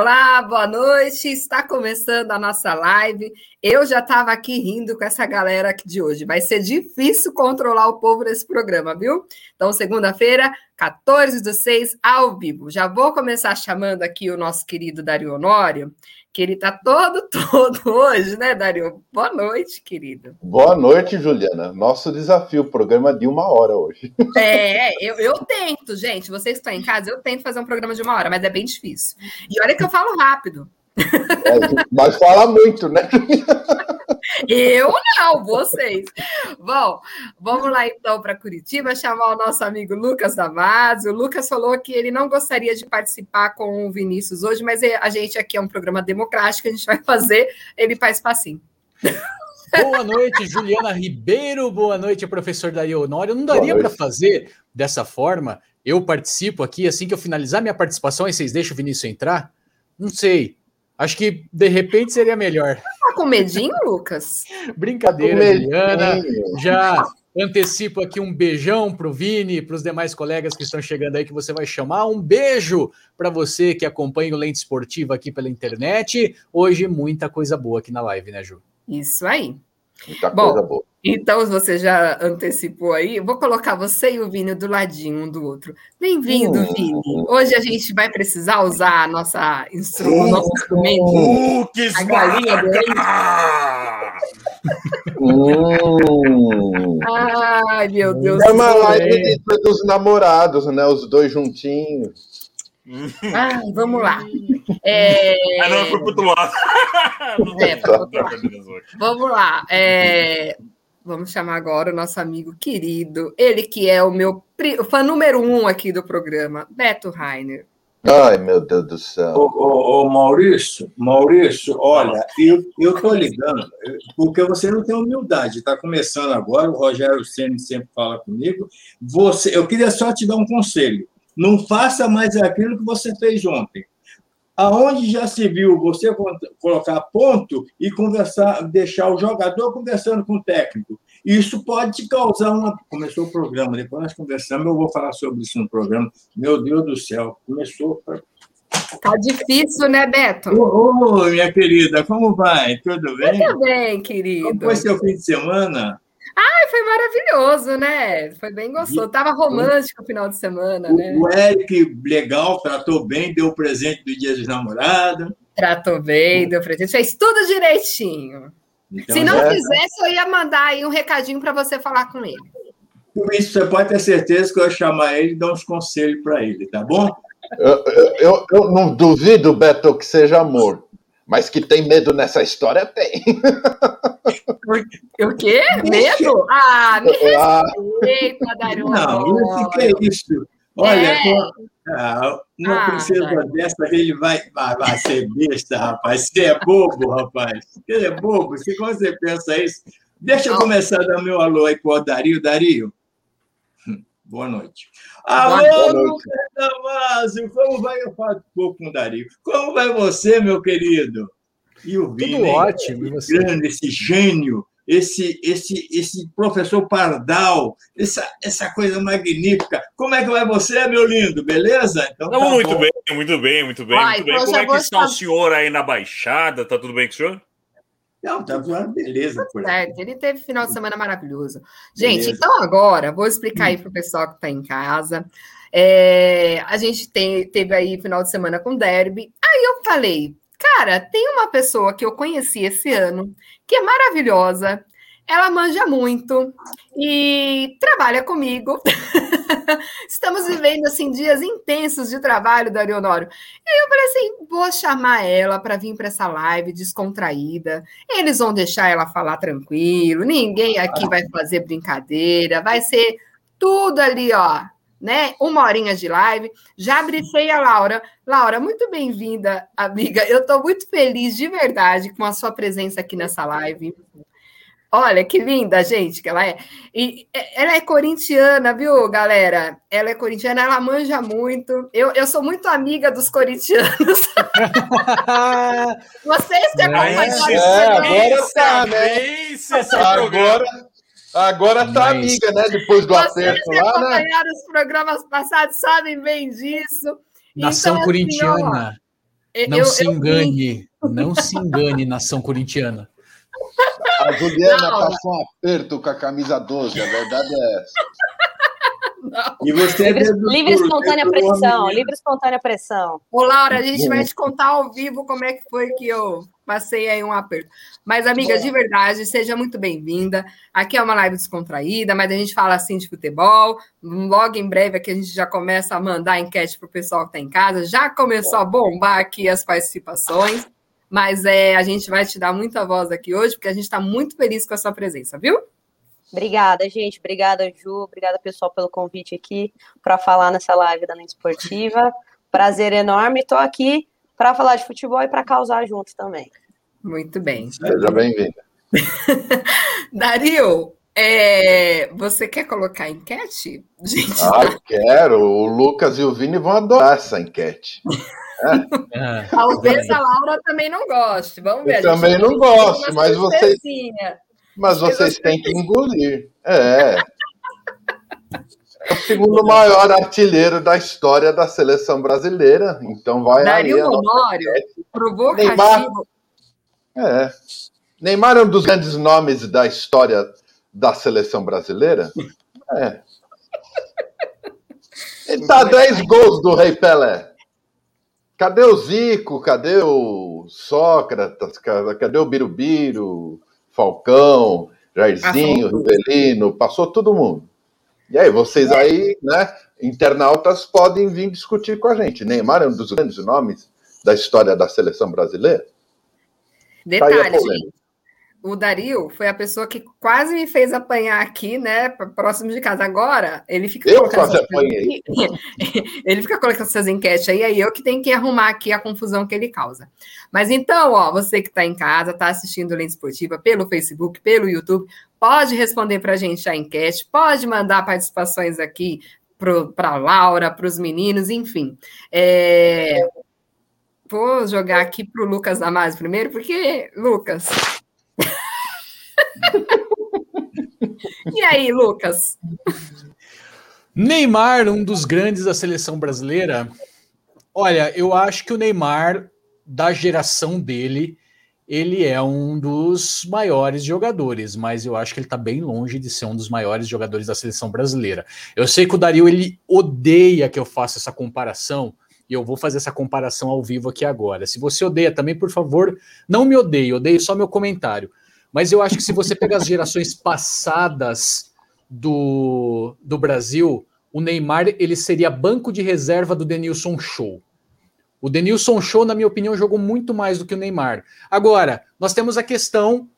Olá, boa noite. Está começando a nossa live. Eu já estava aqui rindo com essa galera aqui de hoje. Vai ser difícil controlar o povo nesse programa, viu? Então, segunda-feira, 14 do 6, ao vivo. Já vou começar chamando aqui o nosso querido Dario Honório, que ele está todo, todo hoje, né, Dario? Boa noite, querido. Boa noite, Juliana. Nosso desafio, programa de uma hora hoje. É, eu, eu tento, gente. Vocês estão em casa, eu tento fazer um programa de uma hora, mas é bem difícil. E olha que eu falo rápido. É, mas fala muito, né? Eu não, vocês. Bom, vamos lá então para Curitiba chamar o nosso amigo Lucas Damasio. O Lucas falou que ele não gostaria de participar com o Vinícius hoje, mas a gente aqui é um programa democrático, a gente vai fazer ele faz espacinho. Boa noite, Juliana Ribeiro. Boa noite, professor Daí Honório. Não daria para fazer dessa forma? Eu participo aqui, assim que eu finalizar minha participação, aí vocês deixam o Vinícius entrar? Não sei. Acho que de repente seria melhor. Tá com medinho, Lucas? Brincadeira, tá Juliana. Já antecipo aqui um beijão para o Vini, para os demais colegas que estão chegando aí, que você vai chamar. Um beijo para você que acompanha o Lente Esportiva aqui pela internet. Hoje, muita coisa boa aqui na live, né, Ju? Isso aí. Muita Bom, coisa boa. Então, você já antecipou aí, vou colocar você e o Vini do ladinho um do outro. Bem-vindo, hum. Vini. Hoje a gente vai precisar usar a nossa instru hum. nosso instrumento, uh, que a galinha dele. hum. Ai, meu Deus. É uma live dos namorados, né? Os dois juntinhos. Ah, vamos lá. É... Ah, não, foi para outro lado. É, vamos lá. É... Vamos chamar agora o nosso amigo querido, ele que é o meu fã número um aqui do programa, Beto Rainer. Ai, meu Deus do céu. Ô, ô, ô Maurício, Maurício, olha, eu, eu tô ligando, porque você não tem humildade. Está começando agora, o Rogério Senna sempre fala comigo. Você, eu queria só te dar um conselho. Não faça mais aquilo que você fez ontem. Aonde já se viu você colocar ponto e conversar, deixar o jogador conversando com o técnico. Isso pode te causar uma. Começou o programa, depois nós conversamos, eu vou falar sobre isso no programa. Meu Deus do céu, começou. Tá difícil, né, Beto? Oi, minha querida, como vai? Tudo bem? Tudo bem, querido. Como foi seu fim de semana? Ai, foi maravilhoso, né? Foi bem gostoso. Tava romântico o final de semana, né? O Eric, legal, tratou bem, deu o presente do Dia dos Namorados. Tratou bem, deu presente, fez tudo direitinho. Então, Se não é... fizesse, eu ia mandar aí um recadinho para você falar com ele. Por isso, você pode ter certeza que eu ia chamar ele e dar uns conselhos para ele, tá bom? Eu, eu, eu, não duvido, Beto, que seja amor. Mas que tem medo nessa história, tem. O quê? Medo? Ah, me respeita, Dario. Não, o que é isso? Olha, é. ah, uma ah, princesa dessa, ele vai, vai, vai ser besta, rapaz. Você é bobo, rapaz. Você é bobo. Se você pensa isso. Deixa eu começar a dar meu alô aí para o Dario. Dario, boa noite. Alô, Lucas Damasio, como vai? Eu falo um pouco com o Dario. Como vai você, meu querido? E o Vini, Tudo ótimo. Esse grande, esse gênio, esse, esse, esse professor Pardal, essa, essa coisa magnífica. Como é que vai você, meu lindo? Beleza? Então, tá muito bom. bem, muito bem, muito bem, Ai, muito bem. Como é que está o senhor aí na Baixada? Tá tudo bem com o senhor? Não, tá uma beleza. Por certo, ele teve final de semana maravilhoso. Gente, beleza. então agora, vou explicar aí para o pessoal que está em casa. É, a gente tem, teve aí final de semana com derby. Aí eu falei, Cara, tem uma pessoa que eu conheci esse ano, que é maravilhosa, ela manja muito e trabalha comigo. Estamos vivendo assim dias intensos de trabalho, Dario Honório. E eu falei assim, vou chamar ela para vir para essa live descontraída. Eles vão deixar ela falar tranquilo, ninguém aqui vai fazer brincadeira, vai ser tudo ali, ó, né? Uma horinha de live. Já brifei a Laura. Laura, muito bem-vinda, amiga. Eu estou muito feliz de verdade com a sua presença aqui nessa live. Olha que linda, gente, que ela é. E ela é corintiana, viu, galera? Ela é corintiana, ela manja muito. Eu, eu sou muito amiga dos corintianos. Vocês que acompanham é, é, agora tá, né? Agora, Agora tá Mas... amiga, né? Depois do Vocês aperto lá, né? os programas passados sabem bem disso. Nação então, corintiana. Assim, Não eu, se engane, não se engane, nação corintiana. A Juliana não, passou um aperto com a camisa 12, a verdade é essa. Não. E você livre, é livre espontânea pressão, livre espontânea pressão. Ô, Laura, a gente vai te contar ao vivo como é que foi que eu passei aí um aperto. Mas, amiga, de verdade, seja muito bem-vinda. Aqui é uma live descontraída, mas a gente fala assim de futebol. Logo em breve aqui a gente já começa a mandar enquete para o pessoal que está em casa. Já começou a bombar aqui as participações. Mas é, a gente vai te dar muita voz aqui hoje, porque a gente está muito feliz com a sua presença, viu? Obrigada, gente. Obrigada, Ju. Obrigada, pessoal, pelo convite aqui para falar nessa live da Mente Esportiva. Prazer enorme. Estou aqui para falar de futebol e para causar juntos também. Muito bem. Seja bem-vinda. Dario, é, você quer colocar a enquete? Gente, ah, quero. O Lucas e o Vini vão adorar essa enquete. É. Talvez a Laura também não goste. Vamos ver. Eu também não gosto, mas vocês. Mas vocês têm que engolir. É. É o segundo maior artilheiro da história da seleção brasileira. Então vai Dario aí. Honório provou Neymar, É. Neymar é um dos grandes nomes da história da seleção brasileira. É. Ele tá 10 gols do Rei Pelé. Cadê o Zico? Cadê o Sócrates? Cadê o Birubiru? Falcão, Jairzinho, Rivelino, passou todo mundo. E aí, vocês aí, né, internautas, podem vir discutir com a gente. Neymar é um dos grandes nomes da história da seleção brasileira. Detalhe, gente o Dario foi a pessoa que quase me fez apanhar aqui, né? Próximo de casa. Agora, ele fica eu quase apanhei. ele fica colocando essas enquetes aí, aí eu que tenho que arrumar aqui a confusão que ele causa. Mas então, ó, você que está em casa, está assistindo Lente Esportiva pelo Facebook, pelo YouTube, pode responder para a gente a enquete, pode mandar participações aqui para a Laura, para os meninos, enfim. É... Vou jogar aqui para o Lucas Damasio primeiro, porque, Lucas, e aí, Lucas? Neymar, um dos grandes da seleção brasileira. Olha, eu acho que o Neymar, da geração dele, ele é um dos maiores jogadores, mas eu acho que ele está bem longe de ser um dos maiores jogadores da seleção brasileira. Eu sei que o Dario ele odeia que eu faça essa comparação, e eu vou fazer essa comparação ao vivo aqui agora. Se você odeia também, por favor, não me odeie, odeie só meu comentário. Mas eu acho que se você pegar as gerações passadas do, do Brasil, o Neymar ele seria banco de reserva do Denilson Show. O Denilson Show, na minha opinião, jogou muito mais do que o Neymar. Agora, nós temos a questão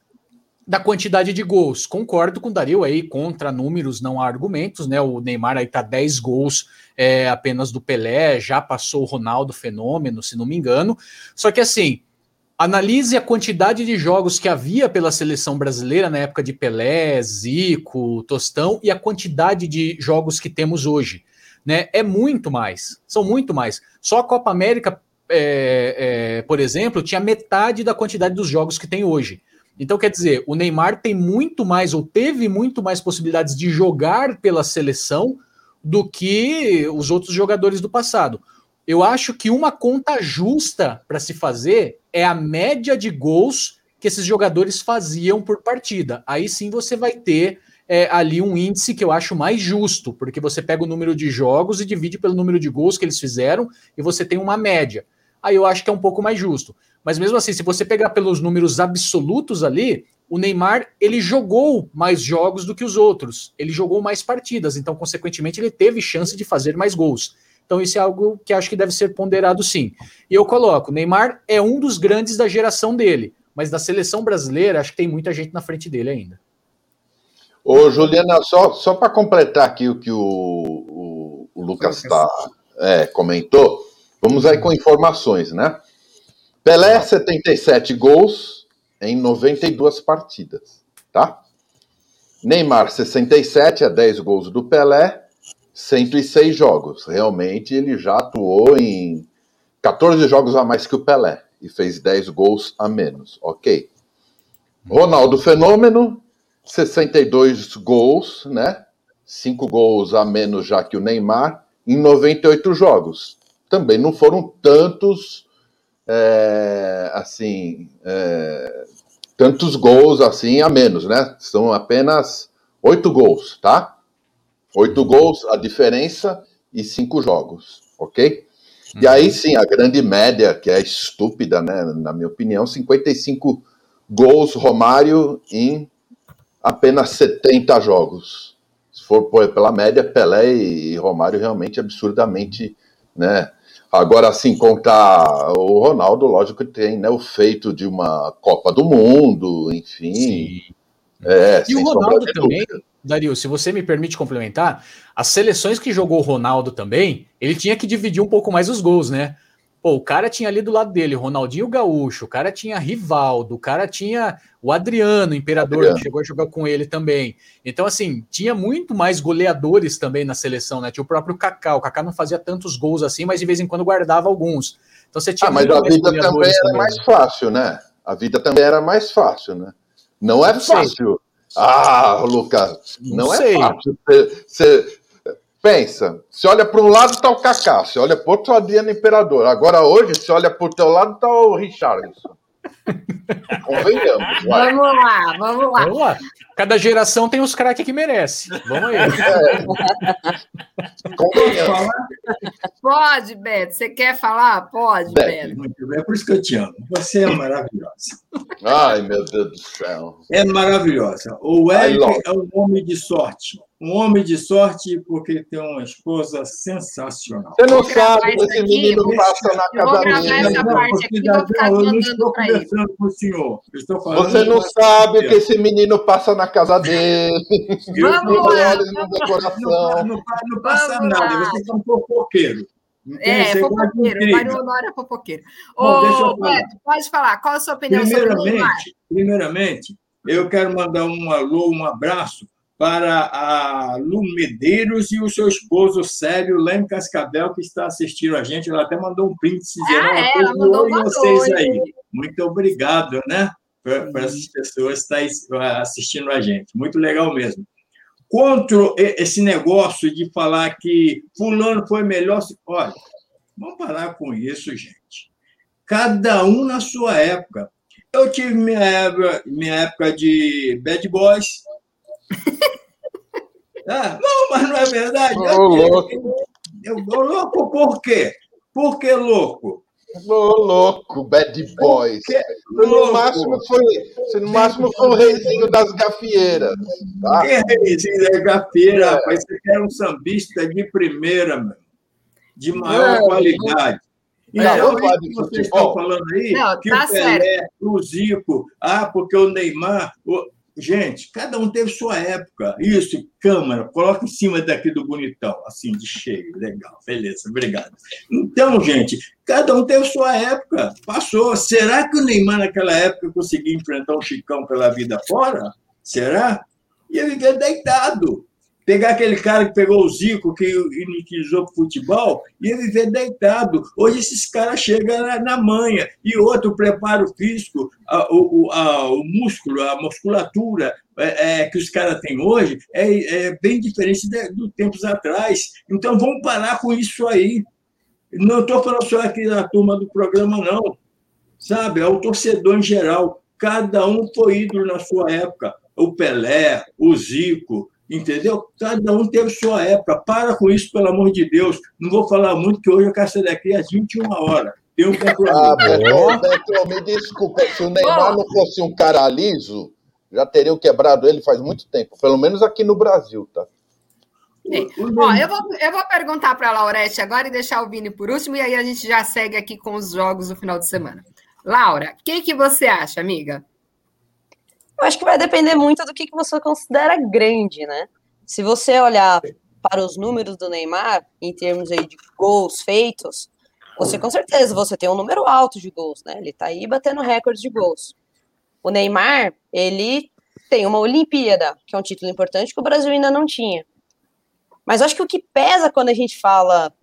da quantidade de gols. Concordo com o Dario aí, contra números não há argumentos, né? O Neymar aí tá 10 gols é, apenas do Pelé, já passou o Ronaldo Fenômeno, se não me engano. Só que assim, analise a quantidade de jogos que havia pela seleção brasileira na época de Pelé, Zico, Tostão e a quantidade de jogos que temos hoje. Né? É muito mais, são muito mais. Só a Copa América, é, é, por exemplo, tinha metade da quantidade dos jogos que tem hoje. Então, quer dizer, o Neymar tem muito mais, ou teve muito mais possibilidades de jogar pela seleção do que os outros jogadores do passado. Eu acho que uma conta justa para se fazer é a média de gols que esses jogadores faziam por partida. Aí sim você vai ter é, ali um índice que eu acho mais justo, porque você pega o número de jogos e divide pelo número de gols que eles fizeram e você tem uma média. Aí eu acho que é um pouco mais justo. Mas mesmo assim, se você pegar pelos números absolutos ali, o Neymar ele jogou mais jogos do que os outros. Ele jogou mais partidas, então consequentemente ele teve chance de fazer mais gols. Então isso é algo que acho que deve ser ponderado sim. E eu coloco, Neymar é um dos grandes da geração dele, mas da seleção brasileira acho que tem muita gente na frente dele ainda. Ô Juliana, só, só para completar aqui o que o, o, o Lucas tá, é, comentou, vamos aí com informações, né? Pelé, 77 gols em 92 partidas, tá? Neymar, 67, é 10 gols do Pelé. 106 jogos. Realmente ele já atuou em 14 jogos a mais que o Pelé e fez 10 gols a menos. Ok. Ronaldo Fenômeno, 62 gols, né? 5 gols a menos já que o Neymar em 98 jogos. Também não foram tantos é, assim, é, tantos gols assim a menos, né? São apenas oito gols, tá? Oito gols, a diferença e cinco jogos, ok? E aí sim, a grande média, que é estúpida, né? Na minha opinião, 55 gols Romário em apenas 70 jogos. Se for pela média, Pelé e Romário realmente absurdamente, né? Agora, assim, contar o Ronaldo, lógico que tem né, o feito de uma Copa do Mundo, enfim. É, e o Ronaldo também, Dario, se você me permite complementar, as seleções que jogou o Ronaldo também, ele tinha que dividir um pouco mais os gols, né? Pô, o cara tinha ali do lado dele Ronaldinho Gaúcho, o cara tinha Rivaldo, o cara tinha o Adriano, o Imperador, Adriano. que chegou a jogar com ele também. Então, assim, tinha muito mais goleadores também na seleção, né? Tinha o próprio Kaká. O Kaká não fazia tantos gols assim, mas de vez em quando guardava alguns. Então você tinha. Ah, mas a vida também era também. mais fácil, né? A vida também era mais fácil, né? Não é fácil. Ah, Lucas, não, não é fácil. Você, você, Pensa, se olha para um lado está o Kaká, se olha para o outro o Adriano Imperador. Agora hoje, se olha para o teu lado está o Richarlison. Convenhamos. Vai. Vamos lá, vamos lá. Vamos lá. Cada geração tem os craques que merece. Vamos aí. É. Convenhamos. Pode, Beto. Você quer falar? Pode, Beto. Beto. Muito bem, é por isso que eu te amo. Você é maravilhosa. Ai, meu Deus do céu. É maravilhosa. O Eric é um homem de sorte um homem de sorte porque tem uma esposa sensacional. Você não sabe que esse menino passa na casa dele. Eu não estou conversando com o senhor. estou falando Você não sabe que esse menino passa na casa dele. Vamos lá. Não, não, não passa Vamos nada. Lá. Você é um fofoqueiro. É, fofoqueiro. Mário Honório é fofoqueiro. Ô, Beto, pode falar. Qual a sua opinião sobre o Primeiramente, eu quero mandar um alô, um abraço para a Lu Medeiros e o seu esposo Sérgio lá em Cascavel, que está assistindo a gente. Ela até mandou um print dizendo ah, é, ela mandou vocês aí. Muito obrigado, né? Para uhum. essas pessoas estarem assistindo a gente. Muito legal mesmo. Contra esse negócio de falar que fulano foi melhor. Olha, vamos parar com isso, gente. Cada um na sua época. Eu tive minha época, minha época de bad boys, ah, não, mas não é verdade. Ô, louco. Eu, eu, louco por quê? Por que louco? Ô, louco, bad boys. No máximo foi, no máximo foi o reizinho das gafieiras. Tá? Que reizinho das gafieiras, é. rapaz? Você quer um sambista de primeira, meu. de maior não, qualidade. Então, não, que vocês estão falando aí, não, que tá o Pelé, certo. o Zico, ah, porque o Neymar. O... Gente, cada um teve sua época. Isso, câmera, coloca em cima daqui do bonitão, assim, de cheio. Legal, beleza, obrigado. Então, gente, cada um teve sua época. Passou. Será que o Neymar, naquela época, conseguia enfrentar um Chicão pela vida fora? Será? Ia viver deitado. Pegar aquele cara que pegou o Zico, que inutilizou o futebol, ia viver deitado. Hoje esses caras chegam na, na manha. E outro, preparo físico, a, o, a, o músculo, a musculatura é, é, que os caras têm hoje é, é bem diferente de, do tempos atrás. Então vamos parar com isso aí. Não estou falando só aqui da turma do programa, não. Sabe? É o torcedor em geral. Cada um foi ídolo na sua época. O Pelé, o Zico, entendeu? Cada um teve sua época. Para com isso, pelo amor de Deus. Não vou falar muito, que hoje eu quero sair daqui às 21 horas. Tem um compromisso. Ah, Beto, me desculpa. Se o Neymar não fosse um cara liso, já teriam quebrado ele faz muito tempo. Pelo menos aqui no Brasil, tá? É. Ó, eu, vou, eu vou perguntar para a Laurete agora e deixar o Vini por último, e aí a gente já segue aqui com os jogos do final de semana. Laura, o que, que você acha, amiga? Eu acho que vai depender muito do que, que você considera grande, né? Se você olhar para os números do Neymar, em termos aí de gols feitos, você com certeza você tem um número alto de gols, né? Ele está aí batendo recordes de gols. O Neymar, ele tem uma Olimpíada, que é um título importante que o Brasil ainda não tinha. Mas acho que o que pesa quando a gente fala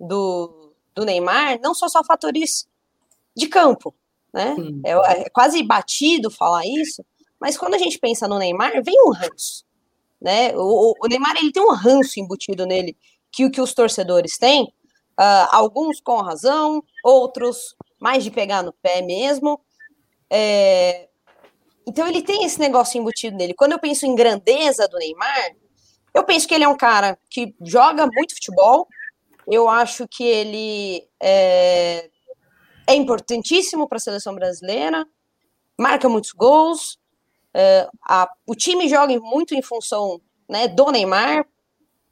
do, do Neymar não são só fatores de campo, né? É, é, quase batido falar isso, mas quando a gente pensa no Neymar, vem um ranço. Né? O, o Neymar ele tem um ranço embutido nele que o que os torcedores têm, Uh, alguns com razão, outros mais de pegar no pé mesmo. É... Então ele tem esse negócio embutido nele. Quando eu penso em grandeza do Neymar, eu penso que ele é um cara que joga muito futebol. Eu acho que ele é, é importantíssimo para a seleção brasileira, marca muitos gols. É, a, o time joga muito em função né, do Neymar,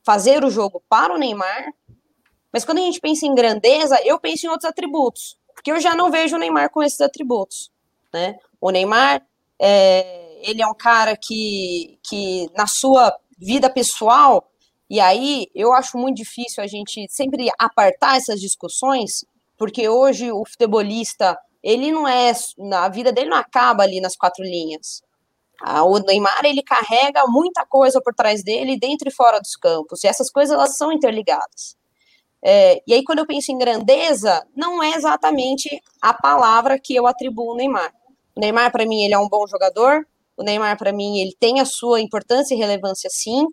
fazer o jogo para o Neymar. Mas quando a gente pensa em grandeza, eu penso em outros atributos, porque eu já não vejo o Neymar com esses atributos. Né? O Neymar, é, ele é um cara que, que na sua vida pessoal, e aí eu acho muito difícil a gente sempre apartar essas discussões, porque hoje o futebolista, ele não é, a vida dele não acaba ali nas quatro linhas. O Neymar, ele carrega muita coisa por trás dele, dentro e fora dos campos, e essas coisas, elas são interligadas. É, e aí, quando eu penso em grandeza, não é exatamente a palavra que eu atribuo ao Neymar. O Neymar, para mim, ele é um bom jogador, o Neymar, para mim, ele tem a sua importância e relevância, sim,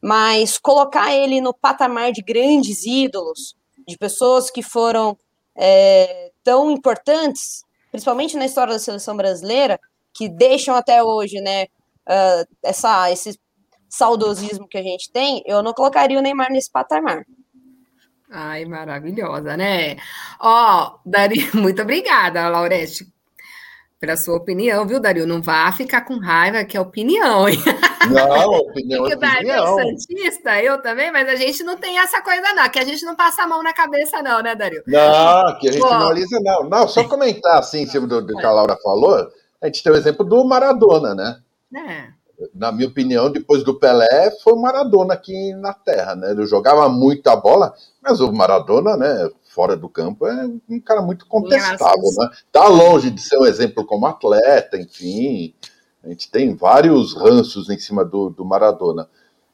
mas colocar ele no patamar de grandes ídolos, de pessoas que foram é, tão importantes, principalmente na história da seleção brasileira, que deixam até hoje, né, uh, essa, esse saudosismo que a gente tem, eu não colocaria o Neymar nesse patamar. Ai, maravilhosa, né? Ó, Dari, muito obrigada, Laurete, pela sua opinião, viu, Dario? Não vá ficar com raiva, que é opinião, hein? Não, opinião é opinião. É santista, eu também, mas a gente não tem essa coisa, não, que a gente não passa a mão na cabeça, não, né, Dario? Não, que a gente Pô. não alisa, não. Não, só comentar, assim, em cima do, do que a Laura falou, a gente tem o exemplo do Maradona, né? É. Na minha opinião, depois do Pelé, foi o Maradona aqui na Terra, né? Ele jogava muito a bola, mas o Maradona, né, fora do campo, é um cara muito contestável, né? Tá longe de ser um exemplo como atleta, enfim. A gente tem vários ranços em cima do, do Maradona.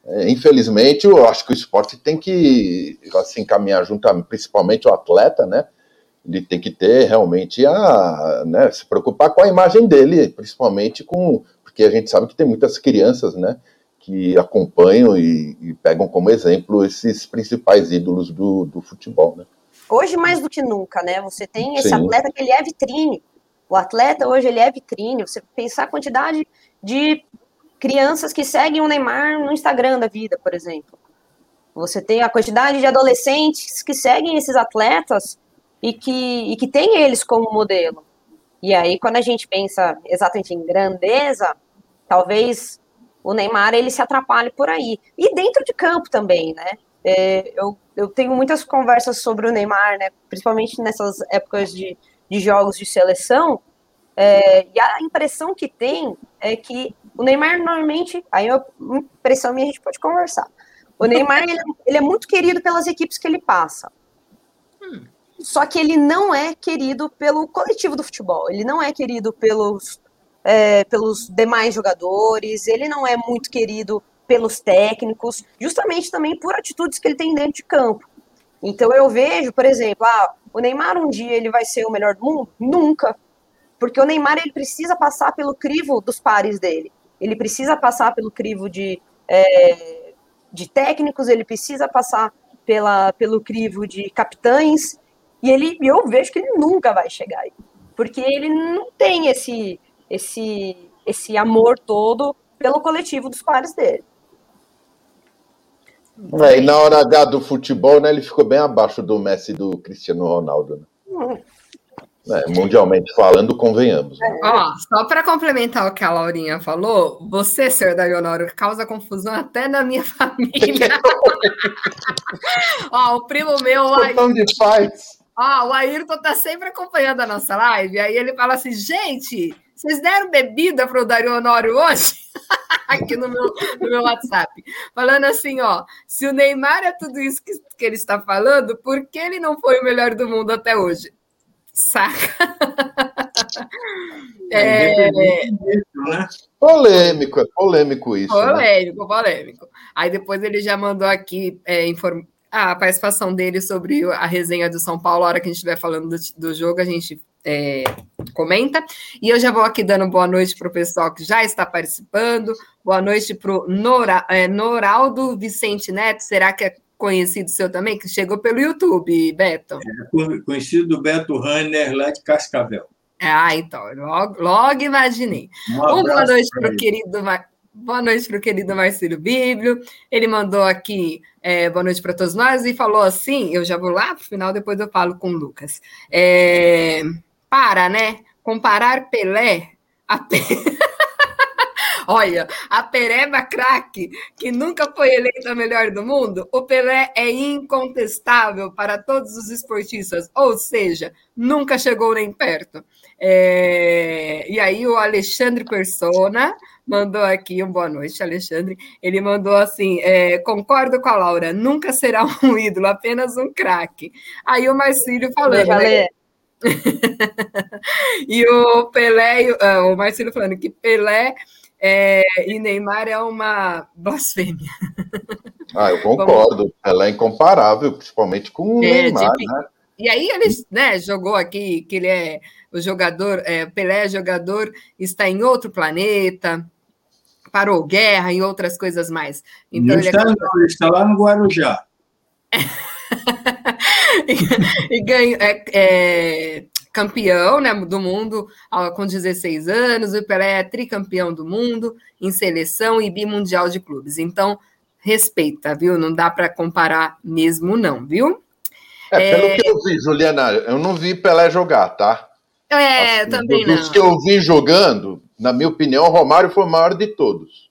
É, infelizmente, eu acho que o esporte tem que assim, caminhar junto, principalmente o atleta, né? Ele tem que ter realmente a né, se preocupar com a imagem dele, principalmente com porque a gente sabe que tem muitas crianças, né, que acompanham e, e pegam como exemplo esses principais ídolos do, do futebol, né? Hoje mais do que nunca, né? Você tem esse Sim. atleta que ele é vitrine. O atleta hoje ele é vitrine. Você pensar a quantidade de crianças que seguem o Neymar no Instagram da vida, por exemplo. Você tem a quantidade de adolescentes que seguem esses atletas e que, e que tem eles como modelo. E aí, quando a gente pensa exatamente em grandeza, talvez o Neymar ele se atrapalhe por aí. E dentro de campo também, né? É, eu, eu tenho muitas conversas sobre o Neymar, né? Principalmente nessas épocas de, de jogos de seleção. É, e a impressão que tem é que o Neymar normalmente, aí a impressão minha a gente pode conversar. O Neymar ele, ele é muito querido pelas equipes que ele passa. Hum. Só que ele não é querido pelo coletivo do futebol, ele não é querido pelos, é, pelos demais jogadores, ele não é muito querido pelos técnicos, justamente também por atitudes que ele tem dentro de campo. Então eu vejo, por exemplo, ah, o Neymar um dia ele vai ser o melhor do mundo? Nunca. Porque o Neymar ele precisa passar pelo crivo dos pares dele. Ele precisa passar pelo crivo de, é, de técnicos, ele precisa passar pela, pelo crivo de capitães, e ele, eu vejo que ele nunca vai chegar aí, porque ele não tem esse, esse, esse amor todo pelo coletivo dos pares dele. É, e na hora H do futebol, né, ele ficou bem abaixo do Messi e do Cristiano Ronaldo. Né? Hum. É, mundialmente falando, convenhamos. Né? Ó, só para complementar o que a Laurinha falou, você, senhor Darionoro, causa confusão até na minha família. Ó, o primo meu. Aí... de paz. Ó, o Ayrton tá sempre acompanhando a nossa live, aí ele fala assim, gente, vocês deram bebida para o Dario Honório hoje? Aqui no meu, no meu WhatsApp. Falando assim, ó, se o Neymar é tudo isso que, que ele está falando, por que ele não foi o melhor do mundo até hoje? Saca? É, é... Né? Polêmico, é polêmico isso. Né? Polêmico, né? polêmico. Aí depois ele já mandou aqui é, inform a participação dele sobre a resenha do São Paulo, a hora que a gente estiver falando do, do jogo, a gente é, comenta. E eu já vou aqui dando boa noite para o pessoal que já está participando. Boa noite para o Nora, é, Noraldo Vicente Neto. Será que é conhecido seu também, que chegou pelo YouTube, Beto? É, conhecido do Beto Runner, lá de Cascavel. Ah, então, logo, logo imaginei. Um boa noite para o querido Boa noite para o querido Marcelo Bíblio. Ele mandou aqui é, boa noite para todos nós e falou assim: eu já vou lá para o final, depois eu falo com o Lucas. É, para, né? Comparar Pelé a Olha, a Pereba craque, que nunca foi eleita a melhor do mundo, o Pelé é incontestável para todos os esportistas, ou seja, nunca chegou nem perto. É... E aí o Alexandre Persona mandou aqui um boa noite, Alexandre. Ele mandou assim: é, concordo com a Laura, nunca será um ídolo, apenas um craque. Aí o Marcílio falando. Né? e o Pelé, uh, o Marcílio falando que Pelé é, e Neymar é uma blasfêmia. Ah, eu concordo. Ela é incomparável, principalmente com o é, Neymar, de... né? E aí ele né, jogou aqui que ele é o jogador, é, Pelé é jogador, está em outro planeta, parou guerra e outras coisas mais. Então, ele, está, é... ele está lá no Guarujá. e, e ganho, é, é, campeão né, do mundo com 16 anos, o Pelé é tricampeão do mundo em seleção e bimundial de clubes. Então, respeita, viu? Não dá para comparar mesmo, não, viu? É, pelo é... que eu vi, Juliana, eu não vi Pelé jogar, tá? É, assim, também dos não. Os que eu vi jogando, na minha opinião, o Romário foi o maior de todos.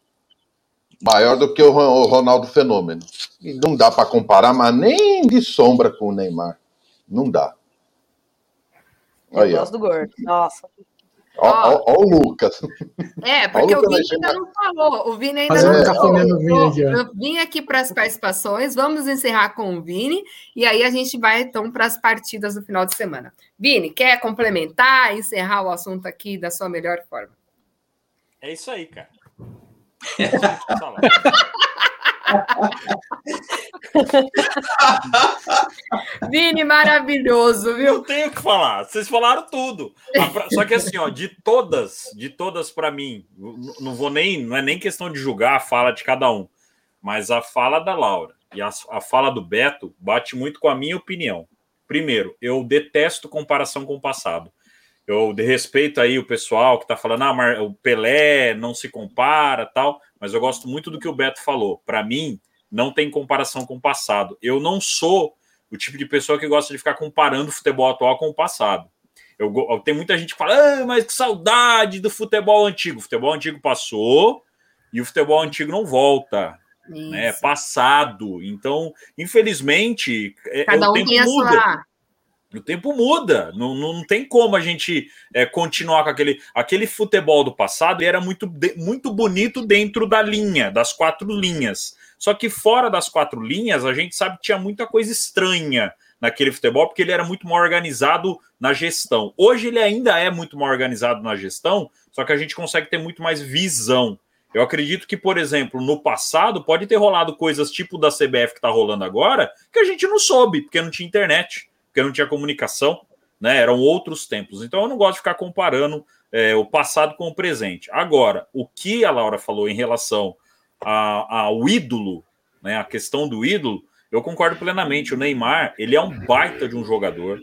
Maior do que o Ronaldo Fenômeno. E não dá para comparar, mas nem de sombra com o Neymar. Não dá. Eu Aí, gosto ó. do gordo. Nossa. Ó, ó, o Lucas. É, porque o, o Vini ainda não falou. O Vini ainda não tá falou. Aqui, eu vim aqui para as participações. Vamos encerrar com o Vini e aí a gente vai então para as partidas do final de semana. Vini, quer complementar, encerrar o assunto aqui da sua melhor forma? É isso aí, cara. Vini, maravilhoso, viu? Não tenho o que falar. Vocês falaram tudo. Só que assim, ó, de todas, de todas para mim, não vou nem, não é nem questão de julgar a fala de cada um, mas a fala da Laura e a, a fala do Beto bate muito com a minha opinião. Primeiro, eu detesto comparação com o passado. Eu respeito aí o pessoal que está falando, ah, o Pelé não se compara, tal, mas eu gosto muito do que o Beto falou. Para mim, não tem comparação com o passado. Eu não sou o tipo de pessoa que gosta de ficar comparando o futebol atual com o passado. Eu, eu tem muita gente que fala, ah, mas que saudade do futebol antigo. O futebol antigo passou e o futebol antigo não volta. Né? É passado. Então, infelizmente, é, Cada é, um tempo muda. Sua... O tempo muda, não, não tem como a gente é, continuar com aquele. Aquele futebol do passado era muito, muito bonito dentro da linha, das quatro linhas. Só que fora das quatro linhas, a gente sabe que tinha muita coisa estranha naquele futebol, porque ele era muito mal organizado na gestão. Hoje ele ainda é muito mal organizado na gestão, só que a gente consegue ter muito mais visão. Eu acredito que, por exemplo, no passado pode ter rolado coisas tipo da CBF que está rolando agora, que a gente não soube, porque não tinha internet, porque não tinha comunicação, né? Eram outros tempos. Então eu não gosto de ficar comparando é, o passado com o presente. Agora, o que a Laura falou em relação a, ao ídolo, né, a questão do ídolo, eu concordo plenamente. O Neymar, ele é um baita de um jogador.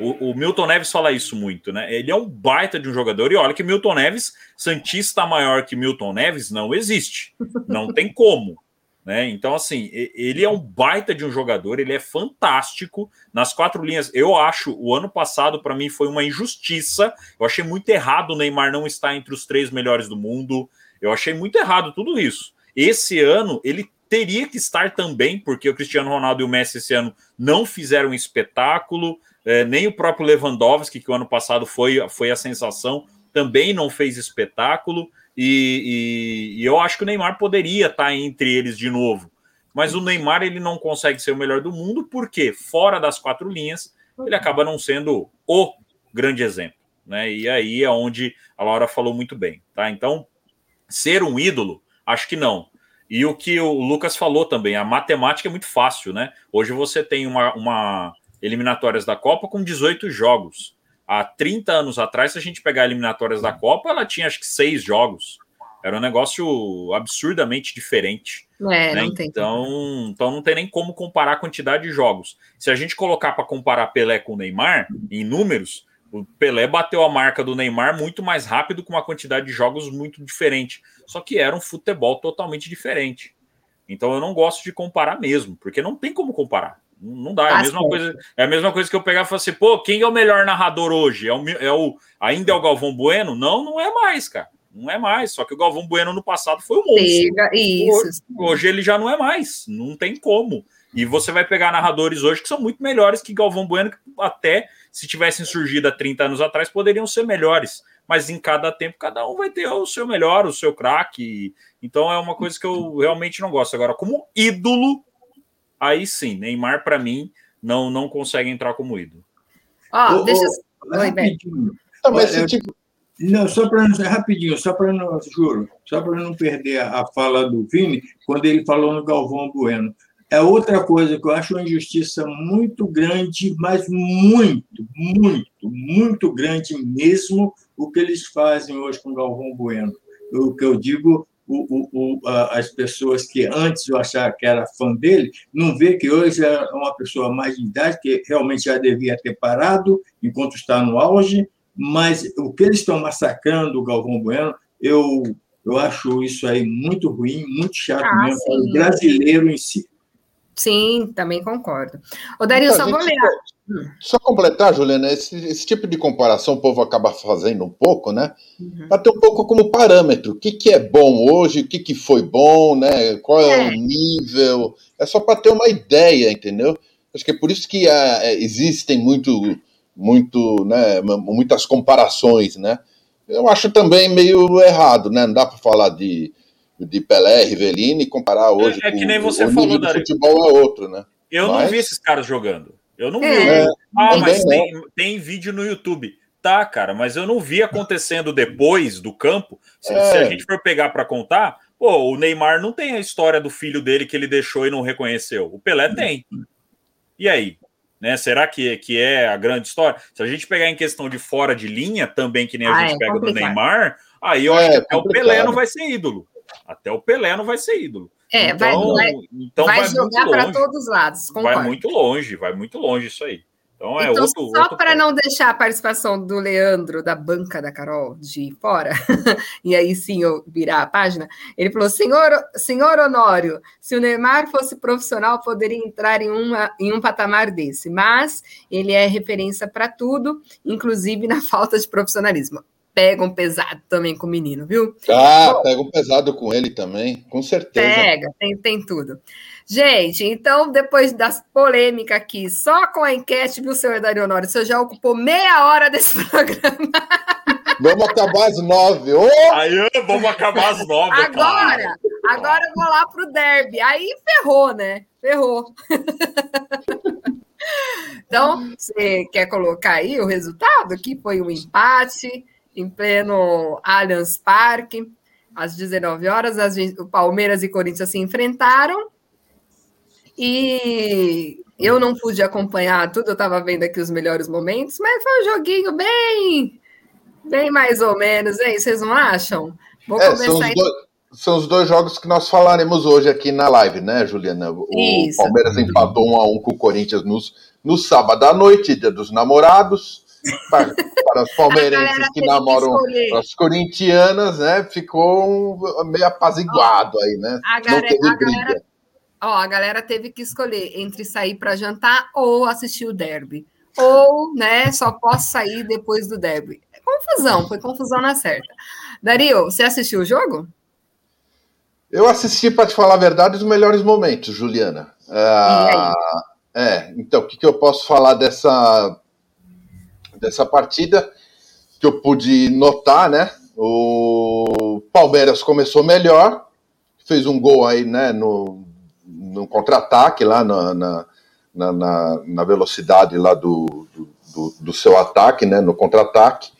O, o, Milton Neves fala isso muito, né? Ele é um baita de um jogador. E olha que Milton Neves, Santista maior que Milton Neves, não existe. Não tem como. Né? Então, assim, ele é um baita de um jogador, ele é fantástico nas quatro linhas. Eu acho, o ano passado, para mim, foi uma injustiça. Eu achei muito errado o Neymar não estar entre os três melhores do mundo. Eu achei muito errado tudo isso. Esse ano ele teria que estar também, porque o Cristiano Ronaldo e o Messi esse ano não fizeram um espetáculo, é, nem o próprio Lewandowski, que o ano passado foi, foi a sensação, também não fez espetáculo, e, e, e eu acho que o Neymar poderia estar entre eles de novo. Mas o Neymar ele não consegue ser o melhor do mundo, porque fora das quatro linhas, ele acaba não sendo o grande exemplo. Né? E aí é onde a Laura falou muito bem. Tá? Então, ser um ídolo Acho que não. E o que o Lucas falou também, a matemática é muito fácil, né? Hoje você tem uma, uma eliminatórias da Copa com 18 jogos. Há 30 anos atrás, se a gente pegar eliminatórias da Copa, ela tinha acho que seis jogos. Era um negócio absurdamente diferente. É, né? Então, então não tem nem como comparar a quantidade de jogos. Se a gente colocar para comparar Pelé com o Neymar em números, o Pelé bateu a marca do Neymar muito mais rápido com uma quantidade de jogos muito diferente. Só que era um futebol totalmente diferente. Então eu não gosto de comparar mesmo, porque não tem como comparar. Não dá. É a, mesma coisa, é a mesma coisa que eu pegar e falar assim, pô, quem é o melhor narrador hoje? É o, é o, ainda é o Galvão Bueno? Não, não é mais, cara. Não é mais. Só que o Galvão Bueno no passado foi um monstro. Pega, isso. Hoje ele já não é mais, não tem como. E você vai pegar narradores hoje que são muito melhores que Galvão Bueno, que até se tivessem surgido há 30 anos atrás poderiam ser melhores. Mas em cada tempo, cada um vai ter o seu melhor, o seu craque. Então é uma coisa que eu realmente não gosto. Agora, como ídolo, aí sim, Neymar, para mim, não, não consegue entrar como ídolo. Ô, deixa ô, Oi, rapidinho. Então, mas Olha, esse tipo, Não, só para rapidinho, só para não, juro, só para não perder a, a fala do Vini, quando ele falou no Galvão Bueno. É outra coisa que eu acho uma injustiça muito grande, mas muito, muito, muito grande mesmo o que eles fazem hoje com o Galvão Bueno. O que eu digo, o, o, o, a- as pessoas que antes eu achava que era fã dele, não vê que hoje é uma pessoa mais de idade, que realmente já devia ter parado enquanto está no auge, mas o que eles estão massacrando o Galvão Bueno, eu, eu acho isso aí muito ruim, muito chato Ah, mesmo, o sim. brasileiro em si. Sim, também concordo. Ô, Dario, Então, só vou ler. Só completar, Juliana, esse, esse tipo de comparação o povo acaba fazendo um pouco, né? Uhum. Para ter um pouco como parâmetro. O que, que é bom hoje, o que, que foi bom, né? Qual é, É. o nível. É só para ter uma ideia, entendeu? Acho que é por isso que ah, é, existem muito, muito, né, muitas comparações, né? Eu acho também meio errado, né? Não dá para falar de, de Pelé, Rivelino e comparar hoje é que com nem você o falou, nível do Dário. futebol é outro, né? Eu não Mas- vi esses caras jogando. Eu não vi. É, ah, mas tem, tem vídeo no YouTube. Tá, cara, mas eu não vi acontecendo depois do campo. Se, É. se a gente for pegar para contar, pô, o Neymar não tem a história do filho dele que ele deixou e não reconheceu. O Pelé tem. E aí? Né? Será que, que é a grande história? Se a gente pegar em questão de fora de linha, também que nem a Ah, gente é pega do complicado. Neymar, aí eu É, acho que até o complicado. Pelé não vai ser ídolo. Até o Pelé não vai ser ídolo. É, vai, então, vai, então vai vai jogar para todos os lados, Vai concordo. muito longe, vai muito longe isso aí. Então é então, outro. só para não deixar a participação do Leandro, da banca da Carol, de fora, e aí sim eu virar a página, ele falou: senhor, senhor Honório, se o Neymar fosse profissional, poderia entrar em, uma, em um patamar desse, mas ele é referência para tudo, inclusive na falta de profissionalismo. Pegam pesado também com o menino, viu? Ah, Bom. pega um pesado com ele também, com certeza. Pega, tem, tem tudo. Gente, então, depois das polêmicas aqui, só com a enquete, viu, senhor Dario Honório? Você já ocupou meia hora desse programa. Vamos acabar às nove. Ô, Aí vamos acabar às nove. cara. Agora, agora eu vou lá pro derby. Aí ferrou, né? Ferrou. Então, você quer colocar aí o resultado? Que foi um empate em pleno Allianz Parque, às 19 horas. As, o Palmeiras e Corinthians se enfrentaram. E eu não pude acompanhar tudo, eu estava vendo aqui os melhores momentos, mas foi um joguinho bem, bem mais ou menos, hein? Vocês não acham? Vou é, são, começar os dois, são os dois jogos que nós falaremos hoje aqui na live, né, Juliana? O Isso. Palmeiras empatou um a um com o Corinthians nos, no sábado à noite, dia dos namorados. Para, para os palmeirenses que namoram escolher. as corintianas, né? Ficou meio apaziguado aí, né? A galera- teve a galera- Ó, a galera teve que escolher entre sair para jantar ou assistir o derby. Ou, né, só posso sair depois do derby. É confusão, foi confusão na certa. Dario, você assistiu o jogo? Eu assisti, para te falar a verdade, os melhores momentos, Juliana. Ah, é, então, o que, que eu posso falar dessa, dessa partida que eu pude notar, né? O Palmeiras começou melhor, fez um gol aí, né, no, no contra-ataque, lá na, na, na- na- velocidade lá do, do, do- seu ataque, né, no contra-ataque.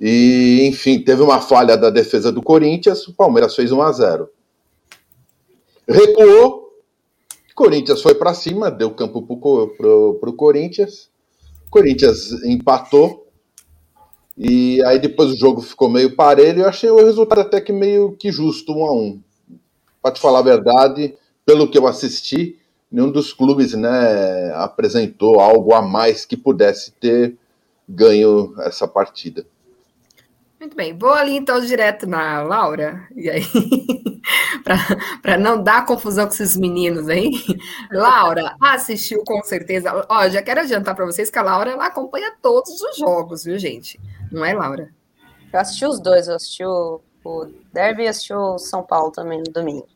E, enfim, teve uma falha da defesa do Corinthians, o Palmeiras fez 1 a 0 recuou, Corinthians foi para cima, deu campo para o Corinthians, Corinthians empatou, e aí depois o jogo ficou meio parelho, eu achei o resultado até que meio que justo, um a um. Para te falar a verdade, pelo que eu assisti, nenhum dos clubes né, apresentou algo a mais que pudesse ter ganho essa partida. Muito bem, vou ali então direto na Laura, e aí, para não dar confusão com esses meninos aí. Laura assistiu com certeza. Ó, já quero adiantar para vocês que a Laura ela acompanha todos os jogos, viu, gente? Não é, Laura? Eu assisti os dois, eu assisti o, o Derby e assisti o São Paulo também no domingo.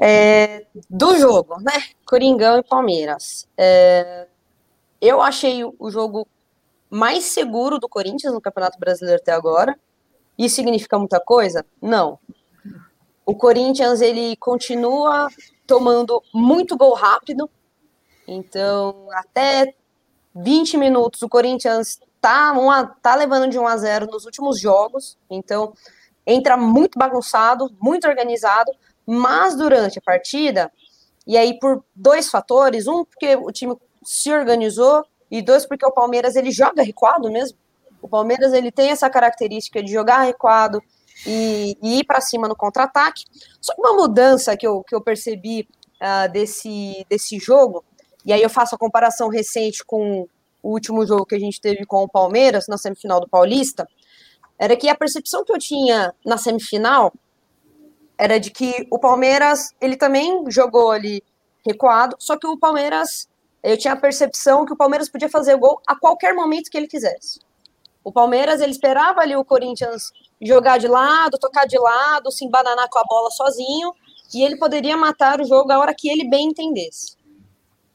É, do jogo, né? Coringão e Palmeiras. É, eu achei o jogo mais seguro do Corinthians no Campeonato Brasileiro até agora. Isso significa muita coisa? Não. O Corinthians ele continua tomando muito gol rápido. Então, até 20 minutos o Corinthians tá, uma, tá levando de 1 a 0 nos últimos jogos. Então, entra muito bagunçado, muito organizado, mas durante a partida, e aí por dois fatores, um porque o time se organizou e dois, porque o Palmeiras ele joga recuado mesmo. O Palmeiras ele tem essa característica de jogar recuado e, e ir para cima no contra-ataque. Só que uma mudança que eu, que eu percebi uh, desse, desse jogo, e aí eu faço a comparação recente com o último jogo que a gente teve com o Palmeiras na semifinal do Paulista, era que a percepção que eu tinha na semifinal era de que o Palmeiras ele também jogou ali recuado, só que o Palmeiras eu tinha a percepção que o Palmeiras podia fazer gol a qualquer momento que ele quisesse. O Palmeiras, ele esperava ali o Corinthians jogar de lado, tocar de lado, se embananar com a bola sozinho, e ele poderia matar o jogo a hora que ele bem entendesse.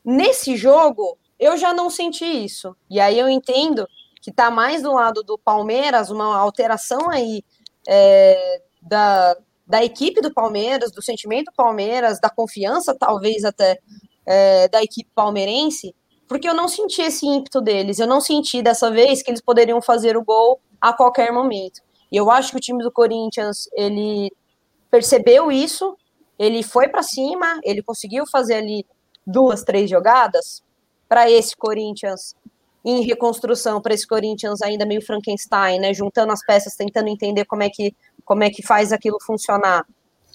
Nesse jogo, eu já não senti isso. E aí eu entendo que está mais do lado do Palmeiras, uma alteração aí é, da, da equipe do Palmeiras, do sentimento do Palmeiras, da confiança, talvez até é, da equipe palmeirense, porque eu não senti esse ímpeto deles, eu não senti dessa vez que eles poderiam fazer o gol a qualquer momento. E eu acho que o time do Corinthians, ele percebeu isso, ele foi para cima, ele conseguiu fazer ali duas, três jogadas para esse Corinthians em reconstrução, para esse Corinthians ainda meio Frankenstein, né, juntando as peças, tentando entender como é que como é que faz aquilo funcionar.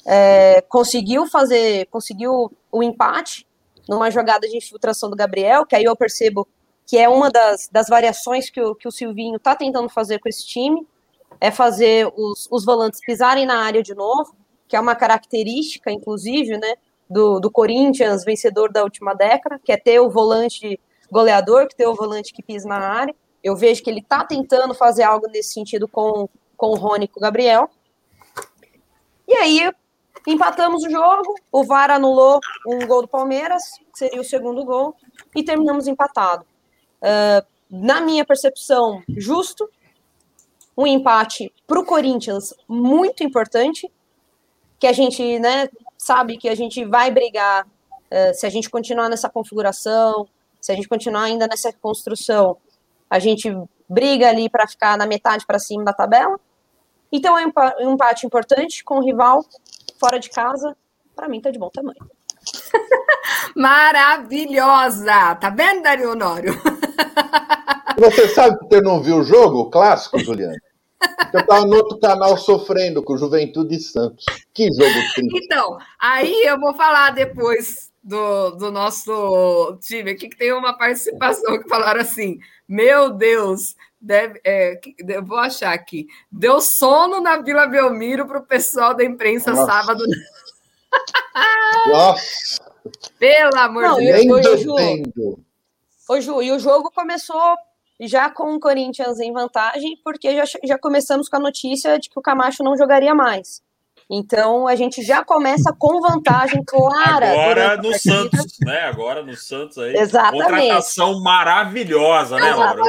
É, conseguiu fazer, conseguiu o empate, numa jogada de infiltração do Gabriel, que aí eu percebo que é uma das, das variações que o, que o Silvinho está tentando fazer com esse time, é fazer os, os volantes pisarem na área de novo, que é uma característica, inclusive, né, do, do Corinthians, vencedor da última década, que é ter o volante goleador, que ter o volante que pisa na área. Eu vejo que ele está tentando fazer algo nesse sentido com, com o Rony com o Gabriel. E aí, Empatamos o jogo, o VAR anulou um gol do Palmeiras, que seria o segundo gol, e terminamos empatado. Uh, na minha percepção, justo. Um empate para o Corinthians muito importante, que a gente né, sabe que a gente vai brigar uh, se a gente continuar nessa configuração, se a gente continuar ainda nessa construção, a gente briga ali para ficar na metade para cima da tabela. Então é um empate importante com o rival fora de casa, para mim tá de bom tamanho. Maravilhosa! Tá vendo, Dario Honório? Você sabe que eu não viu o jogo o clássico, Juliana? Eu estava no outro canal sofrendo com Juventude e Santos. Que jogo triste. Então, aí eu vou falar depois do, do nosso time aqui, que tem uma participação que falaram assim: Meu Deus, Deve, é, eu vou achar aqui. Deu sono na Vila Belmiro para o pessoal da imprensa Nossa. sábado. Nossa! Pelo amor Não, de Deus. Ju, Ô, Ju, e o jogo começou já com o Corinthians em vantagem, porque já, já começamos com a notícia de que o Camacho não jogaria mais. Então a gente já começa com vantagem clara. Agora no Santos, né? Agora no Santos aí. Exatamente. Contratação maravilhosa, né, Laura? Eu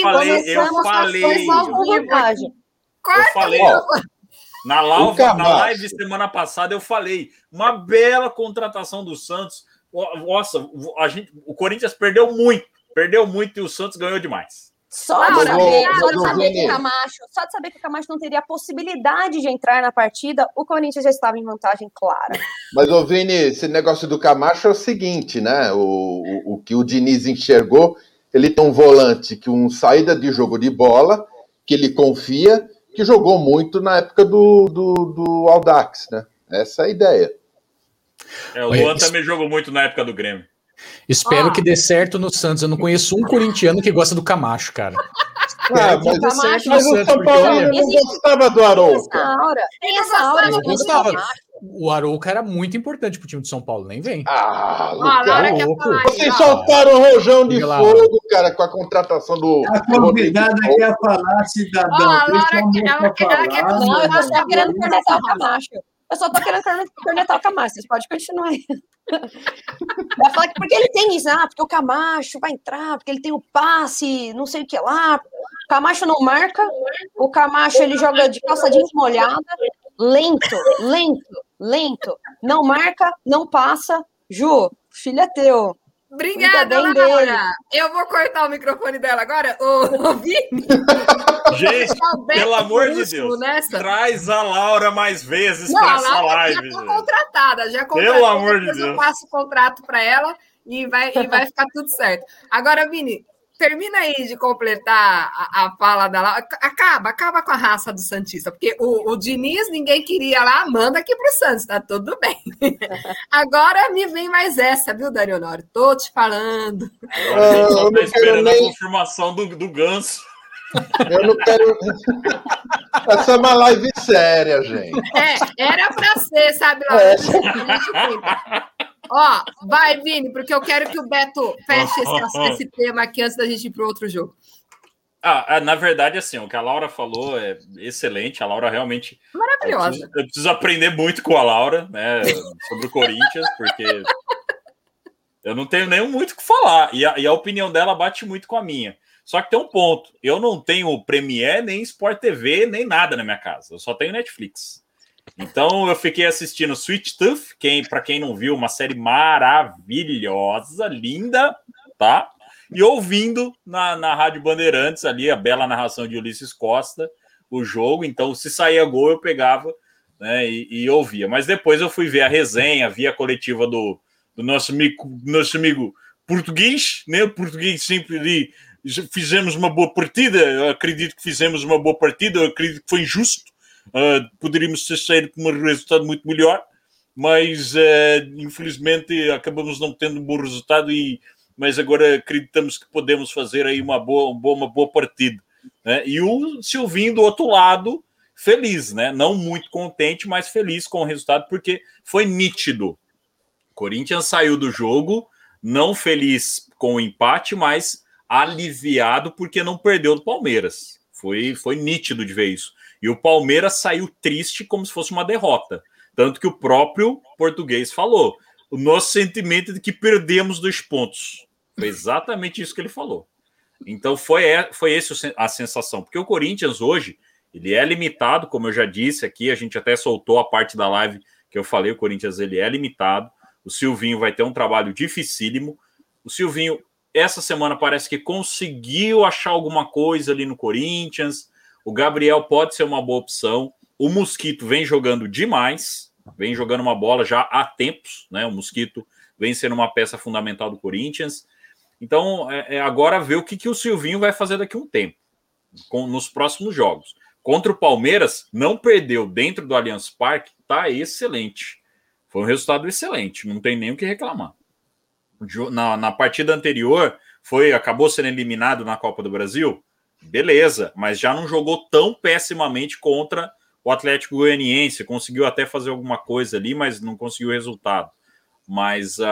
falei, eu falei. Eu falei. Na live, na live semana passada eu falei, uma bela contratação do Santos. Nossa, a gente, o Corinthians perdeu muito, perdeu muito e o Santos ganhou demais. Só, de saber, só de saber que o Camacho, só de saber que o Camacho não teria a possibilidade de entrar na partida, o Corinthians já estava em vantagem clara. Mas, ô Vini, esse negócio do Camacho é o seguinte, né? O, o, o que o Diniz enxergou, ele tem um volante que um saída de jogo de bola, que ele confia, que jogou muito na época do, do, do Aldax, né? Essa é a ideia. É, o Luan também jogou muito na época do Grêmio. Espero que dê certo no Santos. Eu não conheço um corintiano que gosta do Camacho, cara. Ah, mas, Camacho, mas o São Paulo não gostava do Arouca. Tem essa aura de gostava. O Arouca era muito importante pro time de São Paulo, nem vem. Ah, ah louco. Vocês soltaram o rojão de fogo, cara, com a contratação do. A convidada quer falar, cidadão. Oh, a Laura, ela, quer, ela quer Não, eu tô querendo conversar com o Camacho. Eu só tô querendo cornetar o Camacho, vocês podem continuar aí. Vai falar que porque ele tem isso, ah, porque o Camacho vai entrar, porque ele tem o passe, não sei o que lá. O Camacho não marca, o Camacho ele joga de calça molhada, lento, lento, lento. Não marca, não passa. Ju, filho é teu. Obrigada, Laura. Eu vou cortar o microfone dela agora. Ô, Vini. Gente, pelo amor de Deus, nessa. traz a Laura mais vezes para essa live. Já tá contratada, já contratada. Pelo amor de Deus. Eu passo o contrato para ela e vai, e vai ficar tudo certo. Agora, Vini, termina aí de completar a, a fala da Laura. Acaba, acaba com a raça do Santista, porque o, o Diniz ninguém queria lá, manda aqui pro Santos, tá tudo bem. Agora me vem mais essa, viu, Darionório? Tô te falando. Agora a gente só tá esperando nem... a confirmação do, do Ganso. Eu não quero. Essa é uma live séria, gente. É, era para ser, sabe, Laura? É. Ó, vai, Vini, porque eu quero que o Beto feche esse, esse tema aqui antes da gente ir para outro jogo. Ah, é, na verdade, assim, o que a Laura falou é excelente. A Laura realmente. Maravilhosa. Eu preciso, eu preciso aprender muito com a Laura, né, sobre o Corinthians, porque eu não tenho nem muito o que falar. E a, e a, opinião dela bate muito com a minha. Só que tem um ponto: eu não tenho Premiere, nem Sport TV, nem nada na minha casa. Eu só tenho Netflix. Então eu fiquei assistindo Sweet Tooth, quem, para quem não viu, uma série maravilhosa, linda, tá? E ouvindo na, na Rádio Bandeirantes ali a bela narração de Ulisses Costa o jogo. Então, se saía gol, eu pegava né, e, e ouvia. Mas depois eu fui ver a resenha, vi a coletiva do, do nosso amigo, nosso amigo português, né? O português sempre ali. Fizemos uma boa partida, eu acredito que fizemos uma boa partida, eu acredito que foi injusto Uh, poderíamos ter com um resultado muito melhor, mas uh, infelizmente acabamos não tendo um bom resultado e mas agora acreditamos que podemos fazer aí uma boa, uma boa partida. Né? E o Silvinho do outro lado, feliz, né? Não muito contente, mas feliz com o resultado, porque foi nítido. Corinthians saiu do jogo, não feliz com o empate, mas aliviado porque não perdeu do Palmeiras. Foi, foi nítido de ver isso. E o Palmeiras saiu triste como se fosse uma derrota. Tanto que o próprio português falou: o nosso sentimento é de que perdemos dois pontos. Foi exatamente isso que ele falou. Então foi, foi essa a sensação. Porque o Corinthians hoje, ele é limitado, como eu já disse aqui, a gente até soltou a parte da live que eu falei, o Corinthians ele é limitado. O Silvinho vai ter um trabalho dificílimo. O Silvinho, essa semana, parece que conseguiu achar alguma coisa ali no Corinthians o Gabriel pode ser uma boa opção. O Mosquito vem jogando demais, vem jogando uma bola já há tempos, né? O Mosquito vem sendo uma peça fundamental do Corinthians. Então, é, é agora ver o que, que o Silvinho vai fazer daqui a um tempo, com, nos próximos jogos. Contra o Palmeiras, não perdeu dentro do Allianz Parque, tá excelente. Foi um resultado excelente, não tem nem o que reclamar. Na, na partida anterior, foi acabou sendo eliminado na Copa do Brasil beleza, mas já não jogou tão pessimamente contra o Atlético Goianiense. Conseguiu até fazer alguma coisa ali, mas não conseguiu resultado. Mas uh,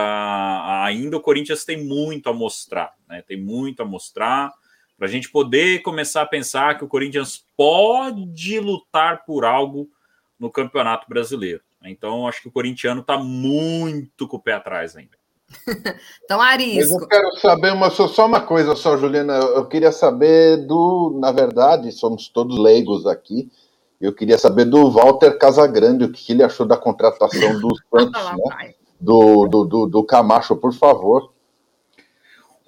ainda o Corinthians tem muito a mostrar, né? Tem muito a mostrar para a gente poder começar a pensar que o Corinthians pode lutar por algo no Campeonato Brasileiro. Então, acho que o corintiano está muito com o pé atrás ainda. então, arisco. Mas eu quero saber uma, só uma coisa só, Juliana. Eu queria saber do. Na verdade, somos todos leigos aqui. Eu queria saber do Walter Casagrande, o que ele achou da contratação do Santos, né? Do, do, do, do, Camacho, por favor.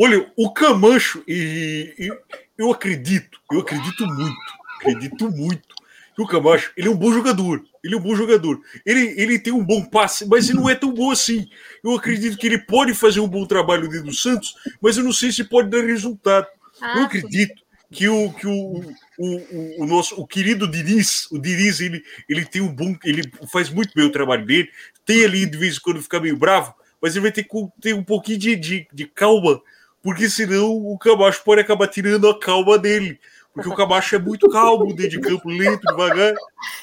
Olha, o Camacho, e, e, eu acredito, eu acredito muito, acredito muito que o Camacho ele é um bom jogador. Ele é um bom jogador. Ele, ele tem um bom passe, mas ele não é tão bom assim. Eu acredito que ele pode fazer um bom trabalho dentro do Santos, mas eu não sei se pode dar resultado. Ah, eu acredito que o, que o, o, o, nosso o querido Diniz, o Diniz, ele, ele tem um bom, ele faz muito bem o trabalho dele, tem ali de vez em quando ficar meio bravo, mas ele vai ter que ter um pouquinho de, de, de calma, porque senão o Camacho pode acabar tirando a calma dele. Porque o Camacho é muito calmo dentro de campo, lento, devagar.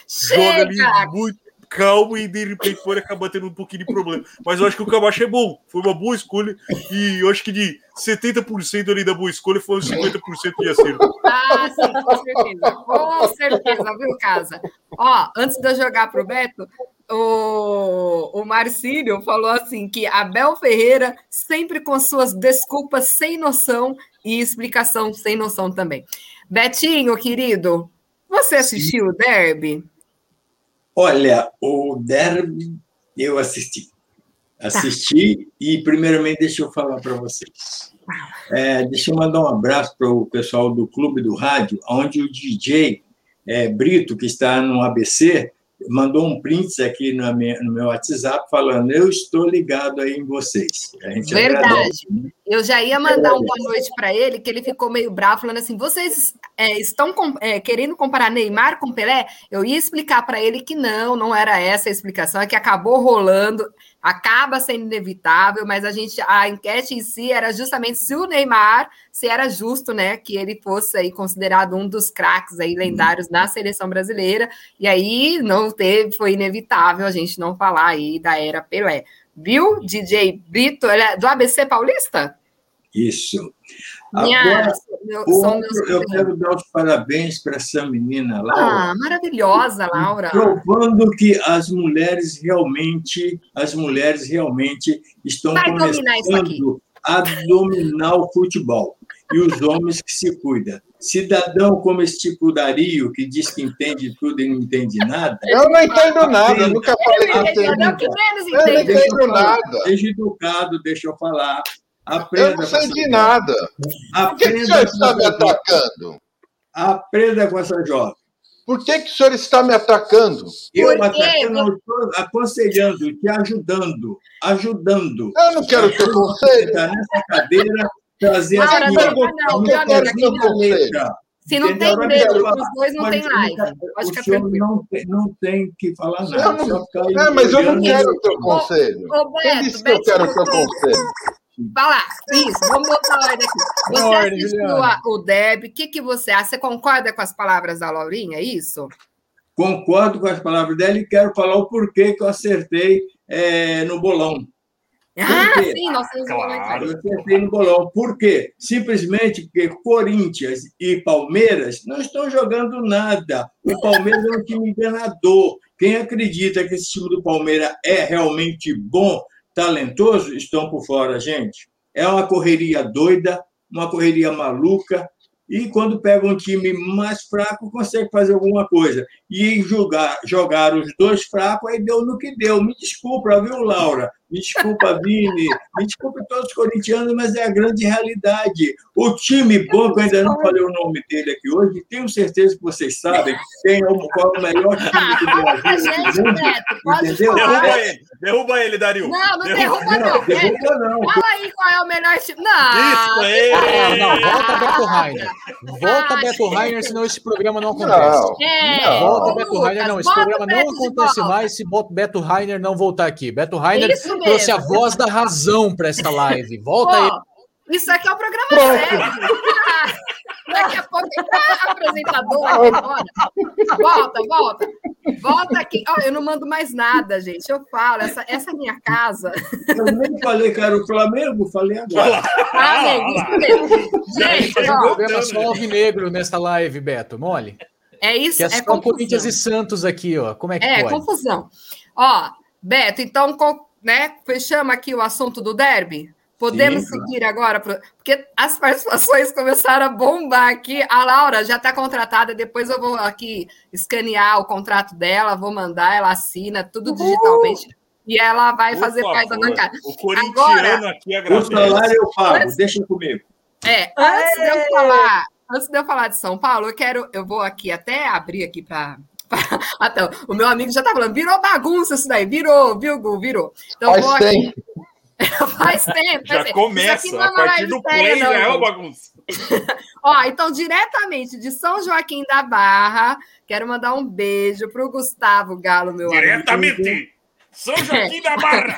Chega! Joga ali muito calmo e de repente pode acabar tendo um pouquinho de problema. Mas eu acho que o Camacho é bom, foi uma boa escolha. E eu acho que de 70% ali da boa escolha foi 50% de acerto. Ah, sim, com certeza. Com certeza, viu, Casa? Ó, antes de eu jogar pro Beto, o, o Marcílio falou assim que Abel Ferreira sempre com suas desculpas sem noção e explicação sem noção também. Betinho, querido, você assistiu o Derby? Olha, o Derby eu assisti. Assisti tá. e, primeiramente, deixa eu falar para vocês. É, deixa eu mandar um abraço para o pessoal do Clube do Rádio, onde o DJ é, Brito, que está no ABC, mandou um print aqui no meu, WhatsApp falando: Eu estou ligado aí em vocês. Verdade. Agradece, né? Eu já ia mandar um boa noite para ele, que ele ficou meio bravo, falando assim: vocês é, estão com, é, querendo comparar Neymar com Pelé? Eu ia explicar para ele que não, não era essa a explicação, é que acabou rolando acaba sendo inevitável, mas a gente a enquete em si era justamente se o Neymar, se era justo, né, que ele fosse aí considerado um dos craques aí lendários na seleção brasileira. E aí não teve, foi inevitável a gente não falar aí da era Pelé. Viu? DJ Brito, é do ABC Paulista? Isso. Minha, Agora, meu, outro, eu quero dar os parabéns para essa menina, Laura. Ah, maravilhosa, Laura. Provando que as mulheres realmente, as mulheres realmente estão Vai começando a dominar o futebol. E os homens que se cuidam. Cidadão como esse tipo Dario, que diz que entende tudo e não entende nada. Eu não entendo nada, eu nunca falei que entendo. Eu não entendo nada. Seja educado, deixa eu falar. Aprenda eu não sei de nada. Por que, que o senhor está me atacando? Aprenda com essa jovem. Por que, que o senhor está me atacando? Eu atacando, estou aconselhando, te ajudando, ajudando. Eu não quero ter conselho. Nessa cadeira, trazer não, as não, não, não, não, conselho. Se não tem medo, os dois não tem live. Pode ficar tranquilo. Não tem, não tem que falar nada. Não, é, mas eu não quero o teu conselho. Quem disse que eu quero o teu conselho? Falar, isso, vamos botar a ordem aqui. Você ordem, assistiu a, o Deb, o que, que você acha? Você concorda com as palavras da Laurinha, é isso? Concordo com as palavras dela e quero falar o porquê que eu acertei é, no bolão. Ah, sim, nós temos claro. Eu acertei no bolão. Por quê? Simplesmente porque Corinthians e Palmeiras não estão jogando nada. O Palmeiras é um time enganador. Quem acredita que esse time do Palmeiras é realmente bom talentoso estão por fora, gente. É uma correria doida, uma correria maluca, e quando pega um time mais fraco, consegue fazer alguma coisa. E jogar, jogar os dois fracos, aí deu no que deu. Me desculpa, viu, Laura? Me desculpa, Vini. Me desculpe todos os corintianos, mas é a grande realidade. O time bom, que eu ainda não falei o nome dele aqui hoje, tenho certeza que vocês sabem quem é o, qual é o melhor time do Brasil. entendeu? Derruba ele, derruba ele, Dario. Não, não derruba, derruba não. Derruba não. Fala aí qual é o melhor time. Não, Isso aí. Não, não, volta Beto Rainer. Volta Beto Rainer, senão esse programa não acontece. Não, é, volta Beto Rainer, não. Esse programa não acontece mais se Beto Rainer não voltar aqui. Beto Rainer trouxe a voz da razão para esta live. Volta aí. Isso aqui é um programa Pronto. sério. Daqui a pouco a apresentadora Volta, volta. Volta aqui. Oh, eu não mando mais nada, gente. Eu falo, essa, essa é minha casa. Eu nem falei que era o Flamengo, falei agora. Flamengo, isso mesmo. Gente, ó, programa só alvinegro nesta live, Beto. Mole. É isso, que é, é só confusão. Corinthians e Santos aqui, ó. Como é que é, pode? É, confusão. Ó, Beto, então né, fechamos aqui o assunto do derby? Podemos Sim, seguir agora, porque as participações começaram a bombar aqui. A Laura já está contratada, depois eu vou aqui escanear o contrato dela, vou mandar, ela assina tudo digitalmente. E ela vai Por fazer favor, parte da bancada. O corintiano agora, aqui agradece. O salário eu pago, antes, deixa comigo. É, antes de eu falar, antes de eu falar de São Paulo, eu quero, eu vou aqui até abrir aqui para Até, o meu amigo já tá falando, virou bagunça isso daí, virou, viu, Gu, virou. Então, faz tempo. faz tempo. Já faz começa, tempo. a partir do play já é uma bagunça. Ó, então, diretamente de São Joaquim da Barra, quero mandar um beijo pro Gustavo Galo, meu diretamente. amigo. Diretamente! São Joaquim da Barra!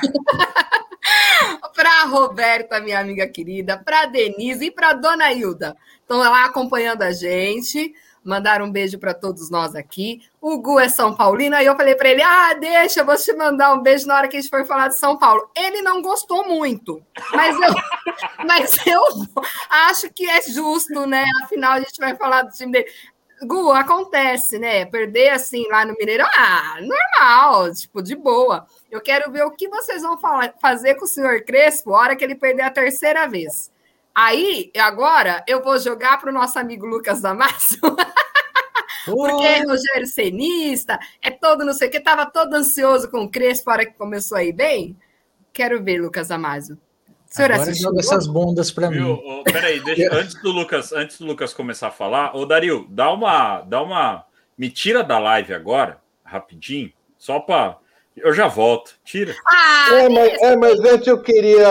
Para Roberta, minha amiga querida, para Denise e para Dona Hilda. Estão lá acompanhando a gente. Mandaram um beijo para todos nós aqui. O Gu é São Paulino, aí eu falei para ele: ah, deixa, eu vou te mandar um beijo na hora que a gente for falar de São Paulo. Ele não gostou muito, mas eu, mas eu acho que é justo, né? Afinal, a gente vai falar do time dele. Gu, acontece, né? Perder assim lá no Mineirão, ah, normal, tipo, de boa. Eu quero ver o que vocês vão falar, fazer com o senhor Crespo a hora que ele perder a terceira vez. Aí, agora, eu vou jogar para o nosso amigo Lucas Damasio. Porque é Rogério Senista, é todo não sei o que, estava todo ansioso com o Crespo a hora que começou aí bem. Quero ver, Lucas Damasio. Senhor Agora assistiu? joga essas bundas para mim. Oh, peraí, deixa, antes, do Lucas, antes do Lucas começar a falar, ô Dario, dá uma, dá uma. Me tira da live agora, rapidinho, só para. Eu já volto, tira. Ah, é, mas, é, mas antes eu queria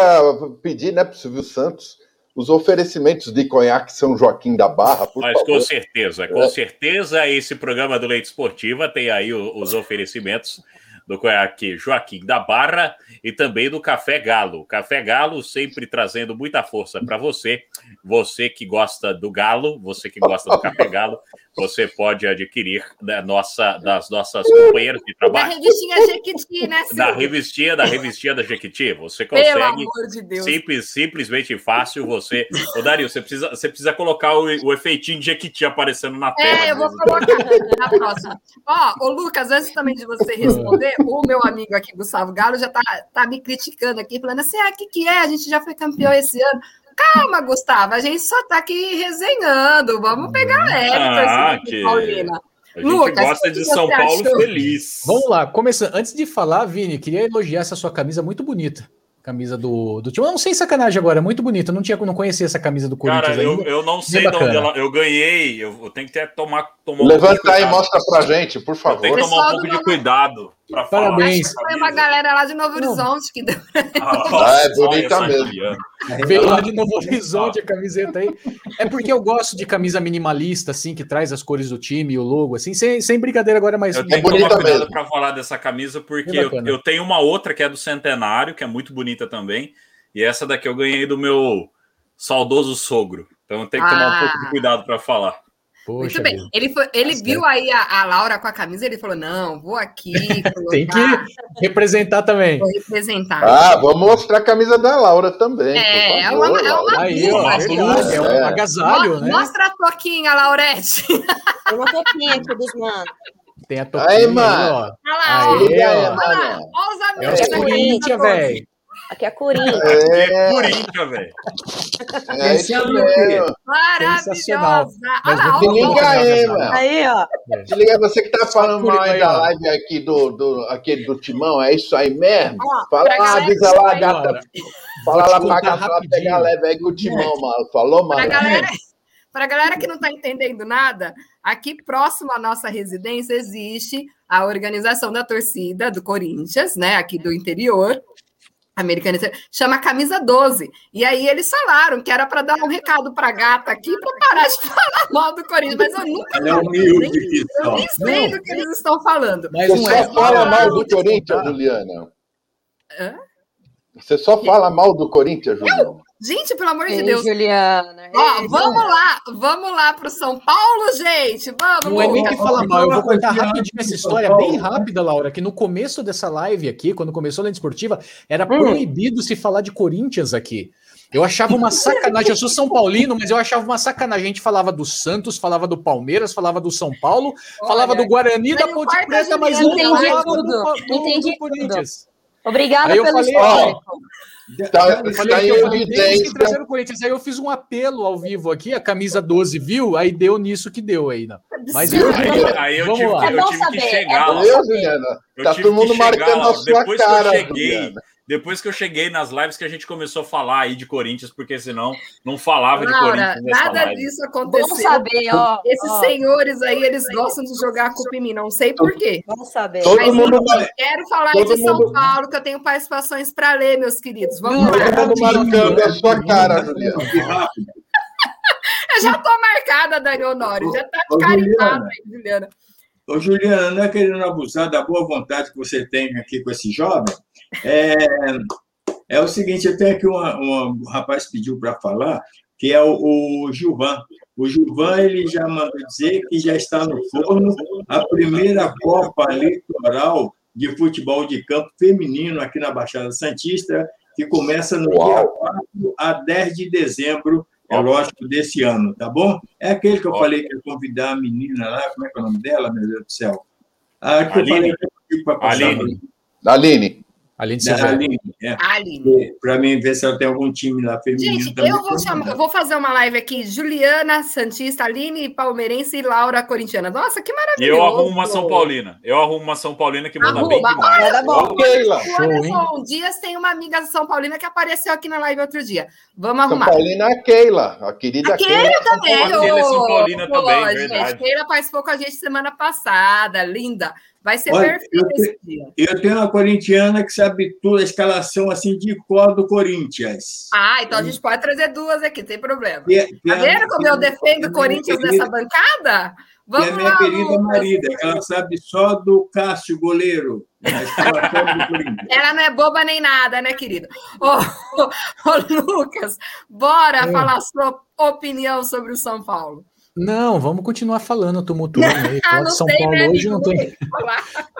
pedir né, para o Silvio Santos os oferecimentos de conhaque São Joaquim da Barra, por Mas favor. com certeza, com é. certeza esse programa do Leite Esportiva tem aí os oferecimentos do conhaque Joaquim da Barra e também do Café Galo. Café Galo sempre trazendo muita força para você. Você que gosta do Galo, você que gosta do Café Galo, você pode adquirir da nossa, das nossas companheiras de trabalho. Da revistinha Jequiti, né, Silvio? Da revistinha, da revistinha da Jequiti. Você consegue de simples, simplesmente fácil. Você. Ô, Dario, você precisa, você precisa colocar o, o efeitinho de Jequiti aparecendo na tela. É, eu vou colocar na próxima. Ó, ô, Lucas, antes também de você responder, o meu amigo aqui, Gustavo Galo, já tá, tá me criticando aqui, falando assim: ah, o que, que é? A gente já foi campeão esse ano. Calma, Gustavo, a gente só está aqui resenhando. Vamos pegar leve, ah, que... Paulina. A gente Lucas, gosta de São Paulo achou? feliz. Vamos lá, começando. Antes de falar, Vini, queria elogiar essa sua camisa muito bonita camisa do, do time. Eu não sei sacanagem agora, é muito bonita. Não tinha, não conhecia essa camisa do Corinthians. Cara, eu, eu não sei de onde ela. Eu ganhei. Eu, eu tenho que ter, tomar, tomar Levanta um aí e mostra pra gente, por favor. Tenho que tomar um pouco de cuidado. Pra Parabéns. Foi uma galera lá de Novo Horizonte que deu. Ah, é bonita mesmo. Veio lá de Novo Horizonte a camiseta aí. É porque eu gosto de camisa minimalista, assim, que traz as cores do time e o logo, assim, sem, sem brincadeira agora, mas. Eu tenho que tomar cuidado para falar dessa camisa, porque eu, eu tenho uma outra que é do Centenário, que é muito bonita também. E essa daqui eu ganhei do meu saudoso sogro. Então eu tenho que tomar ah. um pouco de cuidado para falar. Poxa Muito bem. Deus. Ele, foi, ele viu aí a, a, Laura com a camisa, ele falou: não, vou aqui. Tem que representar também. Vou representar. Ah, vou mostrar a camisa da Laura também. É, é uma, é uma aí, ó, é um é. agasalho, né? Mostra a toquinha, Laurete. Tem uma toquinha aqui dos manos. Tem a toquinha. Aí, mano. Olha lá. Olha lá, olha os amigos. É o Corinthians, velho. Aqui é Corinthians. É, é Corinthians, velho. É isso mesmo. Maravilhosa. Olha Se liga aí, mano. Aí, ó. Se liga, você que tá falando mal aí da live aqui do, do, aqui do Timão, é isso aí mesmo? Fala lá, avisa lá, gata. Fala lá pra gata pegar leve aí com o Timão, mano. Falou, mano? Pra galera... Para a galera que não está entendendo nada, aqui próximo à nossa residência existe a organização da torcida do Corinthians, né? Aqui do interior, americana, chama Camisa 12. E aí eles falaram que era para dar um recado para a gata aqui para parar de falar mal do Corinthians, mas eu nunca é humilde, nem, eu nem sei do que eles estão falando. Mas Você só é fala mal do Corinthians, Juliana. Hã? Você só fala mal do Corinthians, Juliana. Gente, pelo amor Ei, de Deus. Juliana. Ó, vamos lá, vamos lá para o São Paulo, gente. Vamos. Não é nem que fala mal, eu vou contar rapidinho essa história, bem rápida, Laura, que no começo dessa live aqui, quando começou a Lente Esportiva, era hum. proibido se falar de Corinthians aqui. Eu achava uma sacanagem. Eu sou São Paulino, mas eu achava uma sacanagem. A gente falava do Santos, falava do Palmeiras, falava do São Paulo, Olha, falava do Guarani, da Ponte Preta, mas não falava do, do, do, do Corinthians. Obrigada pelo falei, histórico. Tá, eu falei tá que eu evidência. o Corinthians. Aí eu fiz um apelo ao vivo aqui, a camisa 12 viu, aí deu nisso que deu aí, não. Mas eu, aí, aí eu tive, eu tive que chegar. É Juliana. Tá todo mundo marcando a sua Depois cara, que eu cheguei, Juliana. Depois que eu cheguei nas lives que a gente começou a falar aí de Corinthians, porque senão não falava Laura, de Corinthians. Nada live. disso aconteceu. Vamos saber, ó. Esses ó. senhores aí, eles gostam de jogar a culpa em mim, não sei por quê. Vamos saber. Todo Mas mundo eu quero falar aí de São mundo... Paulo, que eu tenho participações para ler, meus queridos. Vamos Todo lá. mundo marcando a sua cara, Juliana. eu já tô marcada, Dani Honório. Já tá carimbada aí, Juliana. Ô, Juliana, não é querendo abusar da boa vontade que você tem aqui com esse jovem. É, é o seguinte, eu tenho aqui uma, uma um rapaz pediu para falar, que é o, o Gilvan. O Gilvan ele já mandou dizer que já está no forno a primeira Copa Litoral de Futebol de Campo Feminino aqui na Baixada Santista, que começa no Uau. dia 4 a 10 de dezembro, é lógico, desse ano, tá bom? É aquele que eu falei que ia convidar a menina lá, como é que é o nome dela, meu Deus do céu? Ah, que Aline. eu falei para passar. Aline. Aline. Aline da Aline, é. Aline. Para mim ver se ela tem algum time lá feminino. Gente, eu vou, chamar, eu vou fazer uma live aqui. Juliana Santista, Aline Palmeirense e Laura Corintiana. Nossa, que maravilhoso. Eu arrumo uma São Paulina. Eu arrumo uma São Paulina que manda Arruma. bem demais. Olha, bom. Keila. Olha só, um Dias tem uma amiga São Paulina que apareceu aqui na live outro dia. Vamos arrumar. São Paulina é a Keila, a querida a Keila. Keila também. A Keila é São Paulina também, verdade. Keila participou com a gente semana passada, linda. Vai ser Olha, perfeito eu esse dia. Eu tenho uma corintiana que sabe toda a escalação assim de cor do Corinthians. Ah, então a gente pode trazer duas aqui, tem problema. E, tá vendo como eu defendo o Corinthians nessa bancada? Vamos e a minha lá, querida Lucas. Marida, ela sabe só do Cássio, goleiro. Ela não é boba nem nada, né, querido? Ô, ô, ô Lucas, bora é. falar a sua opinião sobre o São Paulo. Não, vamos continuar falando tumultuando aí. Ah, São Paulo né, hoje não tem.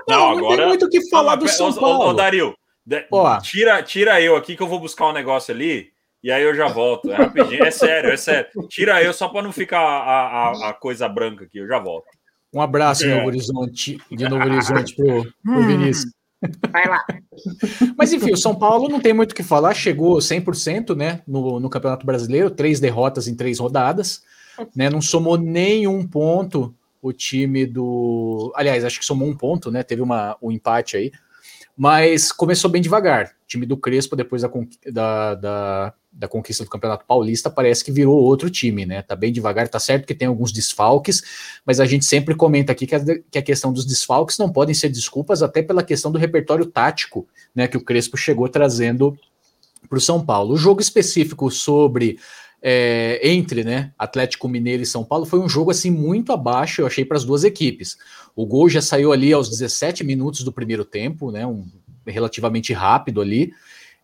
Não, não, agora... tem muito o que falar do São Paulo. Ô, Dario, Ó. tira, tira eu aqui que eu vou buscar um negócio ali e aí eu já volto. É rapidinho, é sério, é sério. Tira eu só para não ficar a, a, a, coisa branca aqui, eu já volto. Um abraço, é. Novo Horizonte, de Novo Horizonte pro, pro hum. Vinícius. Vai lá. Mas enfim, o São Paulo não tem muito o que falar, chegou 100% né, no, no Campeonato Brasileiro, três derrotas em três rodadas né? Não somou nenhum ponto o time do. Aliás, acho que somou um ponto, né? Teve uma, um empate aí. Mas começou bem devagar. O time do Crespo, depois da, da, da, da, conquista do Campeonato Paulista, parece que virou outro time, né? Tá bem devagar, tá certo que tem alguns desfalques, mas a gente sempre comenta aqui que a, que a questão dos desfalques não podem ser desculpas, até pela questão do repertório tático, né? Que o Crespo chegou trazendo para o São Paulo. O jogo específico sobre é, entre né, Atlético Mineiro e São Paulo foi um jogo assim muito abaixo, eu achei, para as duas equipes. O gol já saiu ali aos 17 minutos do primeiro tempo, né, um, relativamente rápido ali.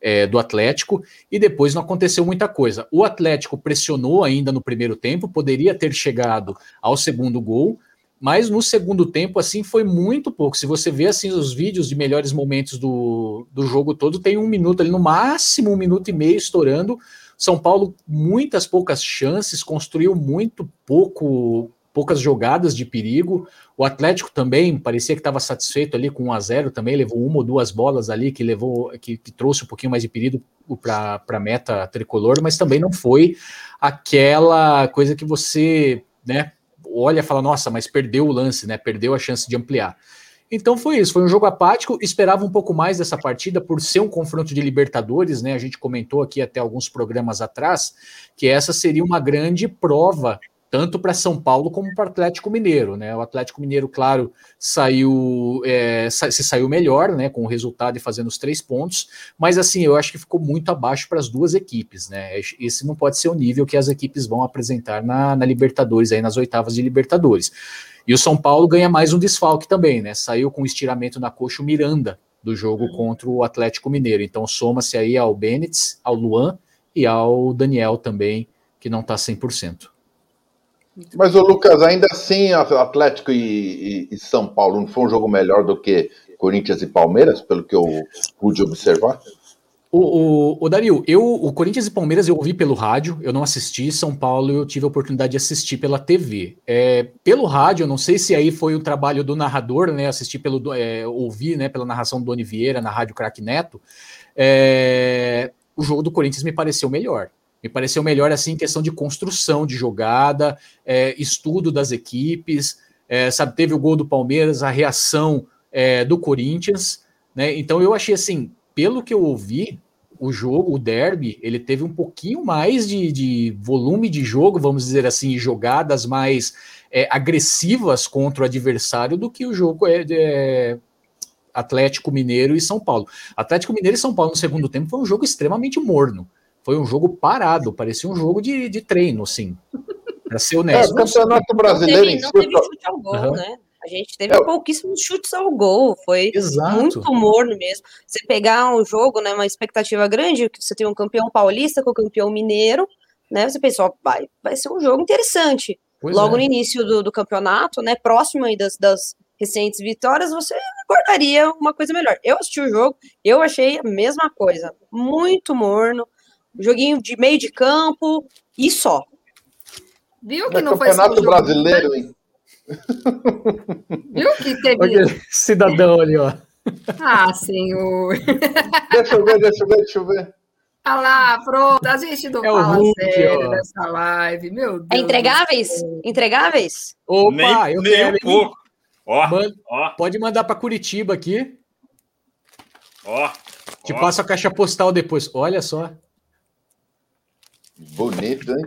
É, do Atlético e depois não aconteceu muita coisa. O Atlético pressionou ainda no primeiro tempo, poderia ter chegado ao segundo gol, mas no segundo tempo assim foi muito pouco. Se você vê assim os vídeos de melhores momentos do, do jogo todo, tem um minuto ali no máximo um minuto e meio estourando são Paulo, muitas poucas chances, construiu muito pouco, poucas jogadas de perigo. O Atlético também parecia que estava satisfeito ali com 1 a 0 também, levou uma ou duas bolas ali que levou que, que trouxe um pouquinho mais de perigo para a meta tricolor, mas também não foi aquela coisa que você, né, olha e fala, nossa, mas perdeu o lance, né? Perdeu a chance de ampliar. Então foi isso, foi um jogo apático. Esperava um pouco mais dessa partida por ser um confronto de Libertadores, né? A gente comentou aqui até alguns programas atrás que essa seria uma grande prova tanto para São Paulo como para o Atlético Mineiro, né? O Atlético Mineiro, claro, saiu é, se saiu melhor, né? Com o resultado e fazendo os três pontos, mas assim eu acho que ficou muito abaixo para as duas equipes, né? Esse não pode ser o nível que as equipes vão apresentar na, na Libertadores aí nas oitavas de Libertadores. E o São Paulo ganha mais um desfalque também, né? Saiu com estiramento na coxa o Miranda do jogo uhum. contra o Atlético Mineiro. Então soma-se aí ao Benítez, ao Luan e ao Daniel também, que não está 100%. Mas o Lucas, ainda assim, Atlético e, e, e, São Paulo não foi um jogo melhor do que Corinthians e Palmeiras, pelo que eu pude observar? O, o, o Dario, eu, o Corinthians e Palmeiras eu ouvi pelo rádio, eu não assisti. São Paulo eu tive a oportunidade de assistir pela TV. É, pelo rádio, eu não sei se aí foi o trabalho do narrador, né? Assistir pelo, é, ouvir, né? Pela narração do Doni Vieira na rádio Crack Neto. É, o jogo do Corinthians me pareceu melhor. Me pareceu melhor assim em questão de construção de jogada, é, estudo das equipes. É, sabe, teve o gol do Palmeiras, a reação é, do Corinthians, né? Então eu achei assim pelo que eu ouvi, o jogo, o derby, ele teve um pouquinho mais de, de volume de jogo, vamos dizer assim, jogadas mais é, agressivas contra o adversário do que o jogo é, é, Atlético Mineiro e São Paulo. Atlético Mineiro e São Paulo no segundo tempo foi um jogo extremamente morno. Foi um jogo parado, parecia um jogo de, de treino, assim. Para ser honesto. É, o Campeonato Brasileiro não teve, não teve chute ao gol, uhum. né? A gente teve é. pouquíssimos chutes ao gol, foi Exato. muito morno mesmo. Você pegar um jogo, né, uma expectativa grande, que você tem um campeão paulista com o campeão mineiro, né? Você pensou, vai, vai ser um jogo interessante. Pois Logo é. no início do, do, campeonato, né, próximo aí das, das recentes vitórias, você aguardaria uma coisa melhor. Eu assisti o jogo, eu achei a mesma coisa, muito morno, joguinho de meio de campo e só. Viu que não foi campeonato brasileiro, hein? Viu que teve. Olha, cidadão ali, ó. Ah, senhor. Deixa eu ver, deixa eu ver, deixa eu ver. Olha lá, pronto. A gente não é fala Hulk, sério ó. nessa live. Meu é Deus. É entregáveis? Entregáveis? Opa, nem, eu nem quero. Um pouco. Ó, ó. Pode mandar para Curitiba aqui. Ó. Te ó. passo a caixa postal depois. Olha só. Bonito, hein?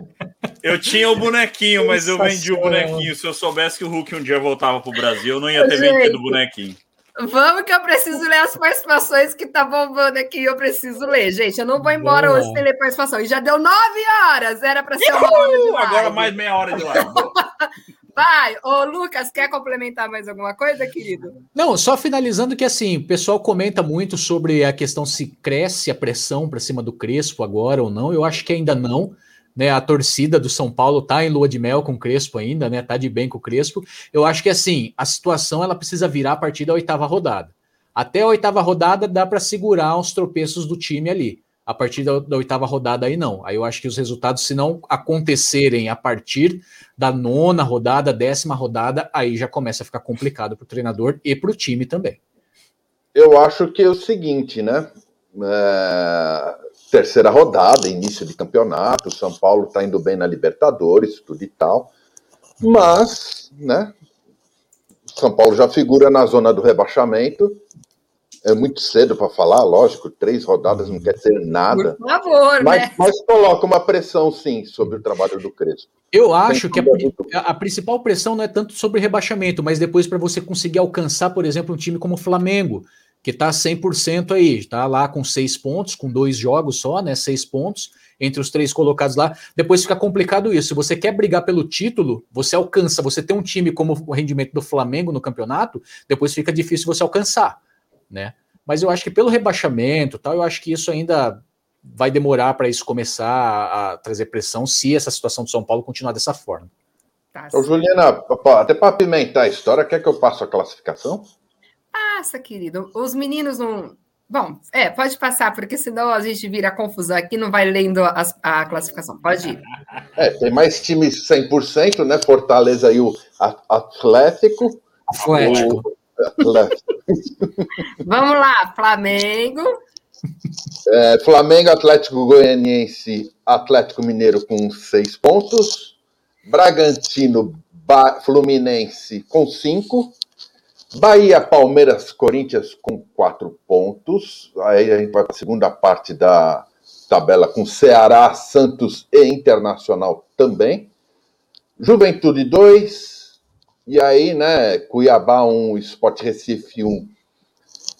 Eu tinha o bonequinho, mas eu vendi o bonequinho. Se eu soubesse que o Hulk um dia voltava pro Brasil, eu não ia ter Gente, vendido o bonequinho. Vamos que eu preciso ler as participações que tá bombando aqui. Eu preciso ler, gente. Eu não vou embora Boa. hoje sem ler participação. E já deu nove horas. Era para ser uma hora de live. Agora mais meia hora de live. Vai, ô Lucas, quer complementar mais alguma coisa, querido? Não, só finalizando que assim, o pessoal comenta muito sobre a questão se cresce a pressão para cima do Crespo agora ou não. Eu acho que ainda não. Né, a torcida do São Paulo tá em lua de mel com o Crespo ainda, né? Tá de bem com o Crespo. Eu acho que assim, a situação ela precisa virar a partir da oitava rodada. Até a oitava rodada dá para segurar uns tropeços do time ali a partir da, da, oitava rodada aí não. Aí eu acho que os resultados, se não acontecerem a partir da nona rodada, décima rodada, aí já começa a ficar complicado para o treinador e para o time também. Eu acho que é o seguinte, né? É... Terceira rodada, início de campeonato, o São Paulo está indo bem na Libertadores, tudo e tal. Mas, né? São Paulo já figura na zona do rebaixamento é muito cedo para falar, lógico, três rodadas não quer dizer nada. Por favor, mas, né? mas coloca uma pressão, sim, sobre o trabalho do Crespo. Eu acho que a, a, principal pressão não é tanto sobre rebaixamento, mas depois para você conseguir alcançar, por exemplo, um time como o Flamengo, que está 100% aí, está lá com seis pontos, com dois jogos só, né? Seis pontos entre os três colocados lá. Depois fica complicado isso. Se você quer brigar pelo título, você alcança. Você tem um time como o rendimento do Flamengo no campeonato, depois fica difícil você alcançar né? Mas eu acho que pelo rebaixamento, tal, eu acho que isso ainda vai demorar para isso começar a trazer pressão se essa situação do São Paulo continuar dessa forma. Tá, Ô, Juliana, até para apimentar a história, quer que eu passe a classificação? Passa, querido. Os meninos não. Bom, é, pode passar, porque senão a gente vira confusão aqui, não vai lendo a, a classificação. Pode ir. É, tem mais times 100%, né? Fortaleza e o Atlético. Atlético. O, Vamos lá, Flamengo. É, Flamengo, Atlético Goianiense, Atlético Mineiro com seis pontos. Bragantino, ba Fluminense com cinco. Bahia, Palmeiras, Corinthians com quatro pontos. Aí a gente vai para a segunda parte da tabela com Ceará, Santos e Internacional também. Juventude 2, e aí, né, Cuiabá 1, Sport Recife 1,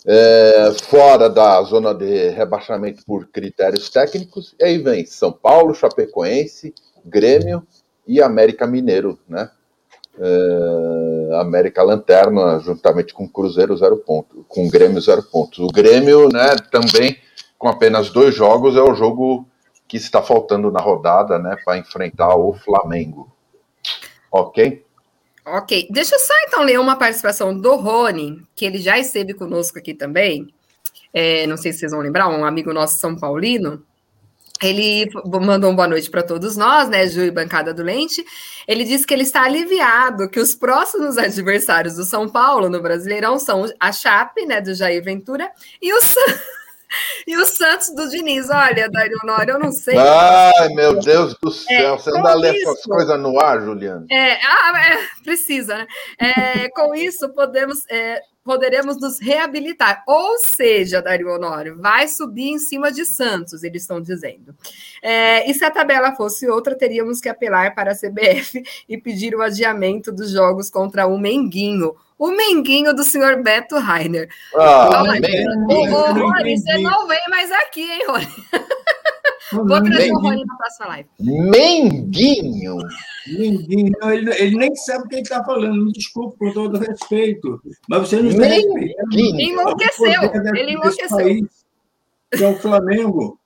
é, fora da zona de rebaixamento por critérios técnicos. E aí vem São Paulo, Chapecoense, Grêmio e América Mineiro, né? É, América Lanterna, juntamente com Cruzeiro, zero ponto, com Grêmio, zero pontos. O Grêmio, né, também com apenas dois jogos, é o jogo que está faltando na rodada, né, para enfrentar o Flamengo. Ok? Ok, deixa eu só então ler uma participação do Rony, que ele já esteve conosco aqui também. É, não sei se vocês vão lembrar, um amigo nosso São Paulino. Ele mandou uma boa noite para todos nós, né, Ju e Bancada do Lente. Ele disse que ele está aliviado que os próximos adversários do São Paulo no Brasileirão são a Chape, né, do Jair Ventura, e o Santos. E o Santos do Diniz, olha, Dario Honório, eu não sei. Ai, meu Deus do céu, é, você ainda lê essas coisas no ar, Juliana? É, ah, é, precisa, né? É, com isso, podemos, é, poderemos nos reabilitar. Ou seja, Dario Honório, vai subir em cima de Santos, eles estão dizendo. É, e se a tabela fosse outra, teríamos que apelar para a CBF e pedir o adiamento dos jogos contra o Menguinho o Menguinho do senhor Beto Rainer. Ah, o, Rony, você não vem mais aqui, hein, Rony? Vou trazer o Rony na próxima live. Menguinho. Menguinho. Ele, ele nem sabe o que ele está falando. Me desculpe, com todo respeito. Mas você não está respeitando. Ele enlouqueceu. Ele enlouqueceu. País, que é o Flamengo.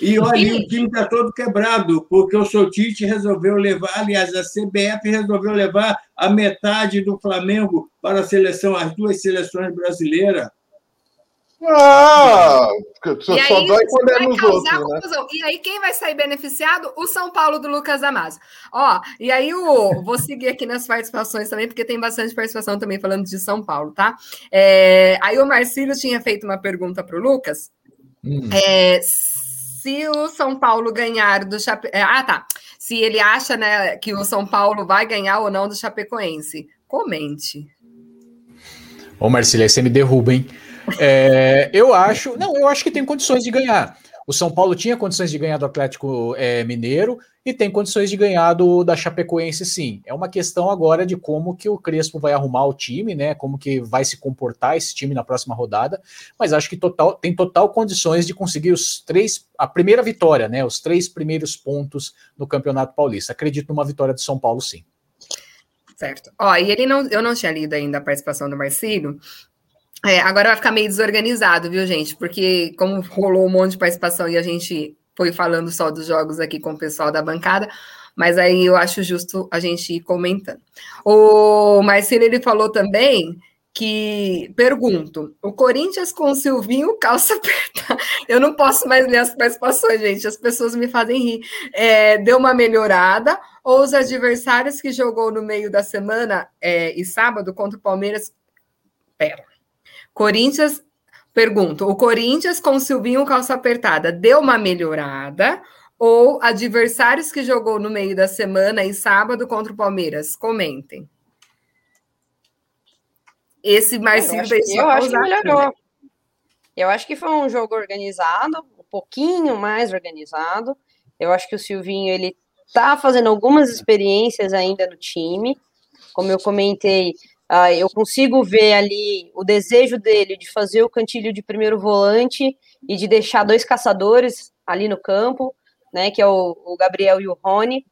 E olha, o time está todo quebrado, porque o seu Tite resolveu levar, aliás, a CBF resolveu levar a metade do Flamengo para a seleção, as duas seleções brasileiras. Ah, só, aí, só dói quando é nos outros, né? E aí, quem vai sair beneficiado? O São Paulo do Lucas Damasio. Ó, e aí, o, vou seguir aqui nas participações também, porque tem bastante participação também falando de São Paulo, tá? É, aí o Marcílio tinha feito uma pergunta para o Lucas. Hum. É, se o São Paulo ganhar do Chape... É, ah, tá. Se ele acha né, que o São Paulo vai ganhar ou não do Chapecoense. Comente. Ô, Marcília, você me derruba, hein? É, eu acho. Não, eu acho que tem condições de ganhar. O São Paulo tinha condições de ganhar do Atlético é, Mineiro e tem condições de ganhar do da Chapecoense, sim. É uma questão agora de como que o Crespo vai arrumar o time, né? Como que vai se comportar esse time na próxima rodada. Mas acho que total, tem total condições de conseguir os três, a primeira vitória, né? Os três primeiros pontos no Campeonato Paulista. Acredito numa vitória do São Paulo, sim. Certo. Ó, e ele não, eu não tinha lido ainda a participação do Marcílio, é, agora vai ficar meio desorganizado, viu, gente? Porque como rolou um monte de participação e a gente foi falando só dos jogos aqui com o pessoal da bancada, mas aí eu acho justo a gente ir comentando. O Marcelo, ele falou também que, pergunto, o Corinthians com o Silvinho calça apertada, eu não posso mais ler as participações, gente, as pessoas me fazem rir, é, deu uma melhorada, ou os adversários que jogou no meio da semana é, e sábado contra o Palmeiras, pera, Corinthians, pergunto, o Corinthians com o Silvinho calça apertada deu uma melhorada ou adversários que jogou no meio da semana e sábado contra o Palmeiras? Comentem. Esse Marcinho deixou Eu acho que melhorou. Eu acho que foi um jogo organizado, um pouquinho mais organizado. Eu acho que o Silvinho ele tá fazendo algumas experiências ainda no time. Como eu comentei, Uh, eu consigo ver ali o desejo dele de fazer o cantilho de primeiro volante e de deixar dois caçadores ali no campo, né, que é o, o Gabriel e o Rony.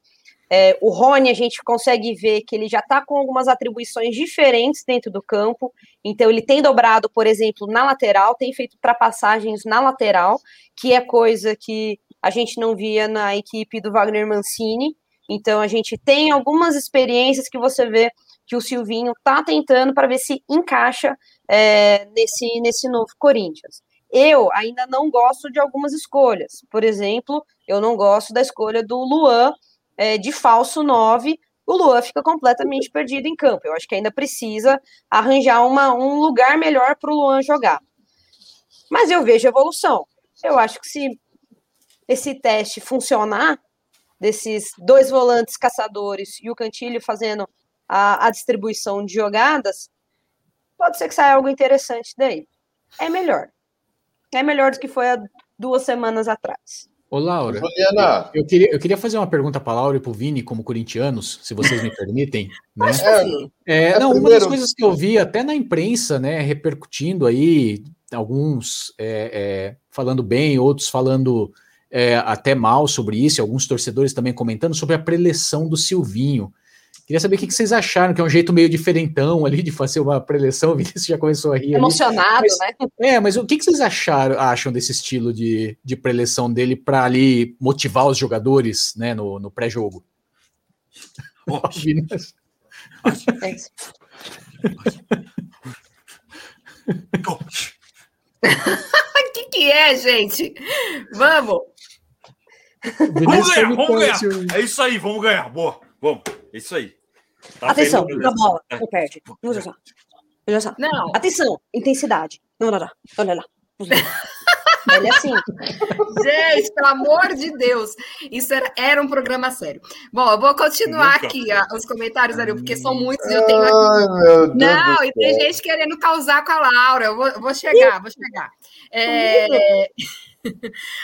É, o Rony, a gente consegue ver que ele já está com algumas atribuições diferentes dentro do campo. Então, ele tem dobrado, por exemplo, na lateral, tem feito ultrapassagens na lateral, que é coisa que a gente não via na equipe do Wagner Mancini. Então, a gente tem algumas experiências que você vê que o Silvinho está tentando para ver se encaixa é, nesse, nesse novo Corinthians. Eu ainda não gosto de algumas escolhas. Por exemplo, eu não gosto da escolha do Luan é, de falso 9. O Luan fica completamente perdido em campo. Eu acho que ainda precisa arranjar uma, um lugar melhor para o Luan jogar. Mas eu vejo evolução. Eu acho que se esse teste funcionar, desses dois volantes caçadores e o Cantilho fazendo a, a distribuição de jogadas, pode ser que saia algo interessante daí. É melhor. É melhor do que foi há duas semanas atrás. Ô, Laura, Juliana. Eu, eu, queria, eu queria fazer uma pergunta para a Laura e para o Vini, como corintianos, se vocês me permitem. né? É, é, não, uma das coisas que eu vi até na imprensa, né, repercutindo aí, alguns é, é, falando bem, outros falando é, até mal sobre isso, alguns torcedores também comentando sobre a preleção do Silvinho. Queria saber o que vocês acharam, que é um jeito meio diferentão ali de fazer uma preleção. O Vinícius já começou a rir. Emocionado, mas, né? É, mas o que vocês acharam, acham desse estilo de, de preleção dele para ali motivar os jogadores né, no, no pré-jogo? O que, que é, gente? Vamos! Vamos ganhar, vamos ganhar. É isso aí, vamos ganhar. Boa, vamos. É isso aí. Tá Atenção, na bola. Não perde. Vamos só. Olha só. Não. Atenção, intensidade. Não, não, não. Olha lá. Ele é assim. Gente, pelo amor de Deus, isso era, era um programa sério. Bom, eu vou continuar aqui os comentários ali, porque são muitos e eu tenho aqui. Ai, Não, e tem gente querendo causar com a Laura. Eu vou, eu vou chegar, vou chegar. É...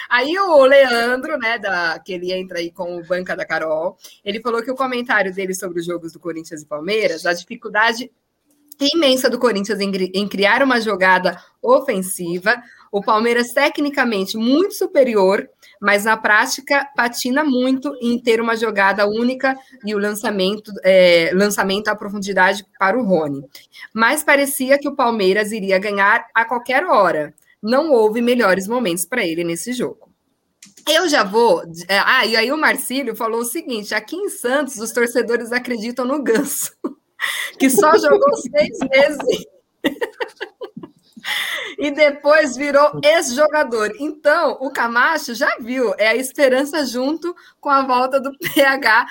Aí o Leandro, né, da, que ele entra aí com o Banca da Carol, ele falou que o comentário dele sobre os jogos do Corinthians e Palmeiras, a dificuldade imensa do Corinthians em, em criar uma jogada ofensiva, o Palmeiras tecnicamente muito superior, mas na prática patina muito em ter uma jogada única e o lançamento, é, lançamento à profundidade para o Rony. Mas parecia que o Palmeiras iria ganhar a qualquer hora. Não houve melhores momentos para ele nesse jogo. Eu já vou. É, ah, e aí o Marcílio falou o seguinte: aqui em Santos, os torcedores acreditam no Ganso, que só jogou seis meses. e depois virou ex-jogador. Então, o Camacho já viu, é a esperança junto com a volta do PH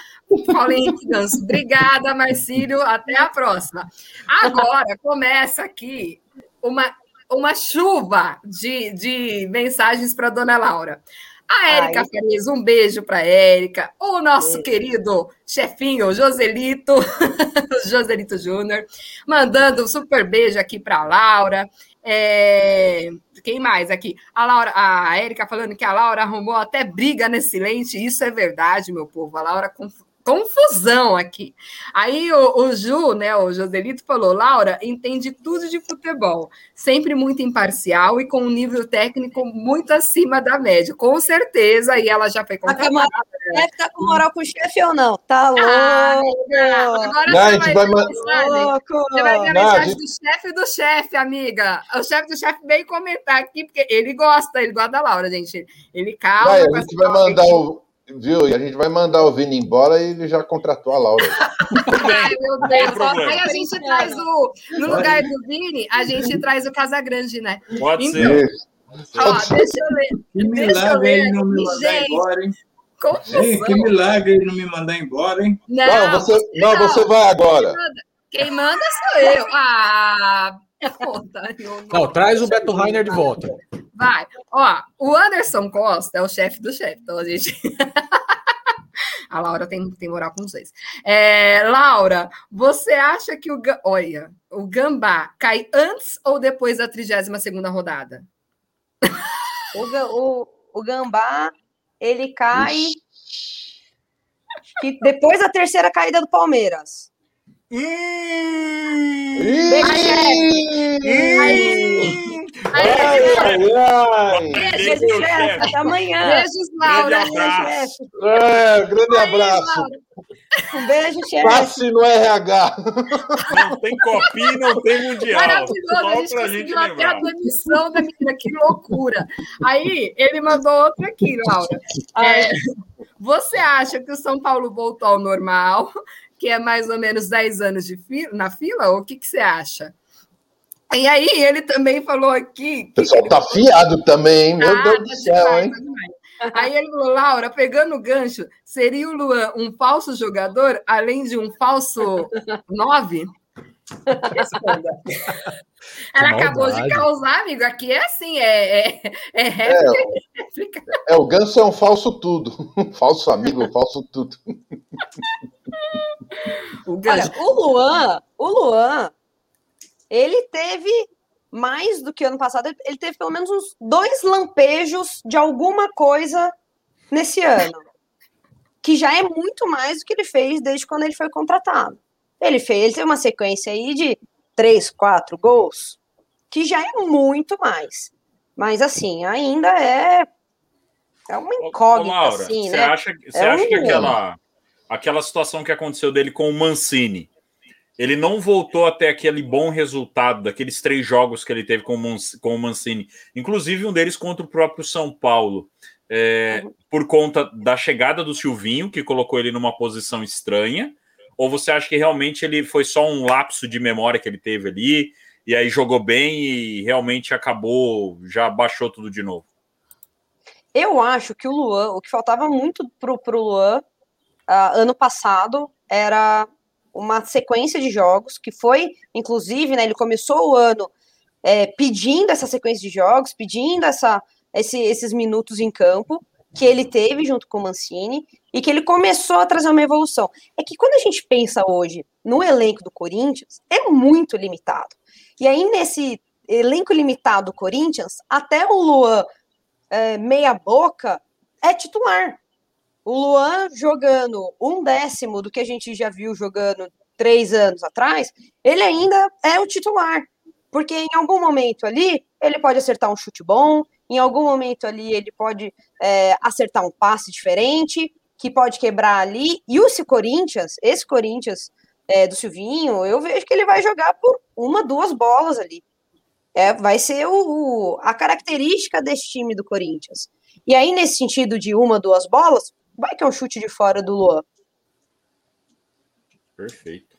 Paulo Henrique Ganso. Obrigada, Marcílio, até a próxima. Agora começa aqui uma, uma chuva de, de mensagens para dona Laura. A Érica Farias, um beijo para a Érica. O nosso beijo. querido chefinho, Joselito, Joselito Júnior, mandando um super beijo aqui para a Laura. É... Quem mais aqui? A Laura, a Érica falando que a Laura arrumou até briga nesse lente. Isso é verdade, meu povo. A Laura confusão aqui. Aí o, o, Ju, né, o Joselito falou, Laura entende tudo de futebol, sempre muito imparcial e com um nível técnico muito acima da média, com certeza, e ela já foi contratada. Né? Deve estar com moral com o chefe ou não? Tá louco! Ah, agora não, você, vai vai você vai ver a mensagem do chefe do chefe, amiga. O chefe do chefe veio comentar aqui, porque ele gosta, ele gosta da Laura, gente. Ele calma. A gente vai mandar o Viu? E a gente vai mandar o Vini embora e ele já contratou a Laura. Ai, meu Deus. Aí a gente traz o. No lugar do Vini, a gente traz o Casagrande, né? Pode então, ser. Ó, deixa eu ler. Que milagre ele não me mandar gente, embora, hein? Ei, que milagre ele não me mandar embora, hein? Não, não você, não, não, você vai agora. Quem manda sou eu. Ah, não, traz o Beto Rainer de volta. Vai. Ó, o Anderson Costa é o chefe do chefe, então a gente. a Laura tem, tem moral com vocês. É, Laura, você acha que o. Olha, o Gambá cai antes ou depois da 32 rodada? O, o, o Gambá, ele cai. Que depois da terceira caída do Palmeiras. Hum, Ai, ai, ai. Beijo, chefe. Até amanhã. Beijos, Laura. Grande abraço. É, grande abraço. Um beijo, chefe. Passe no RH. Não tem copinho, não tem mundial. Maravilhoso. Só a gente conseguiu até a demissão da menina. Que loucura. Aí, ele mandou outra aqui, Laura. É, você acha que o São Paulo voltou ao normal? Que é mais ou menos 10 anos de fila, na fila? Ou o que, que você acha? E aí ele também falou aqui. O pessoal tá fiado também, hein? Meu ah, Deus do céu, demais, hein? Aí ele falou, Laura, pegando o gancho, seria o Luan um falso jogador, além de um falso nove? Responda. Ela acabou de causar, amigo. Aqui é assim, é, é, é réplica. É, é, o ganso é um falso tudo. Um falso amigo, um falso tudo. O Olha, o Luan, o Luan ele teve mais do que ano passado, ele teve pelo menos uns dois lampejos de alguma coisa nesse ano. Que já é muito mais do que ele fez desde quando ele foi contratado. Ele fez, ele teve uma sequência aí de três, quatro gols, que já é muito mais. Mas assim, ainda é é uma incógnita, Ô, Laura, assim, você né? Acha, você é acha um... que aquela, aquela situação que aconteceu dele com o Mancini ele não voltou até aquele bom resultado daqueles três jogos que ele teve com, o Mancini, inclusive um deles contra o próprio São Paulo, é, por conta da chegada do Silvinho, que colocou ele numa posição estranha, ou você acha que realmente ele foi só um lapso de memória que ele teve ali, e aí jogou bem e realmente acabou, já baixou tudo de novo? Eu acho que o Luan, o que faltava muito pro, pro Luan uh, ano passado era uma sequência de jogos que foi, inclusive, né, ele começou o ano é, pedindo essa sequência de jogos, pedindo essa, esse, esses minutos em campo que ele teve junto com o Mancini e que ele começou a trazer uma evolução. É que quando a gente pensa hoje no elenco do Corinthians, é muito limitado. E aí, nesse elenco limitado do Corinthians, até o Luan é, meia boca é titular. O Luan jogando um décimo do que a gente já viu jogando três anos atrás, ele ainda é o titular. Porque em algum momento ali, ele pode acertar um chute bom, em algum momento ali ele pode é, acertar um passe diferente, que pode quebrar ali. E o Corinthians, esse Corinthians é, do Silvinho, eu vejo que ele vai jogar por uma, duas bolas ali. É, vai ser o, o, a característica desse time do Corinthians. E aí, nesse sentido de uma, duas bolas, vai que é um chute de fora do Luan. Perfeito.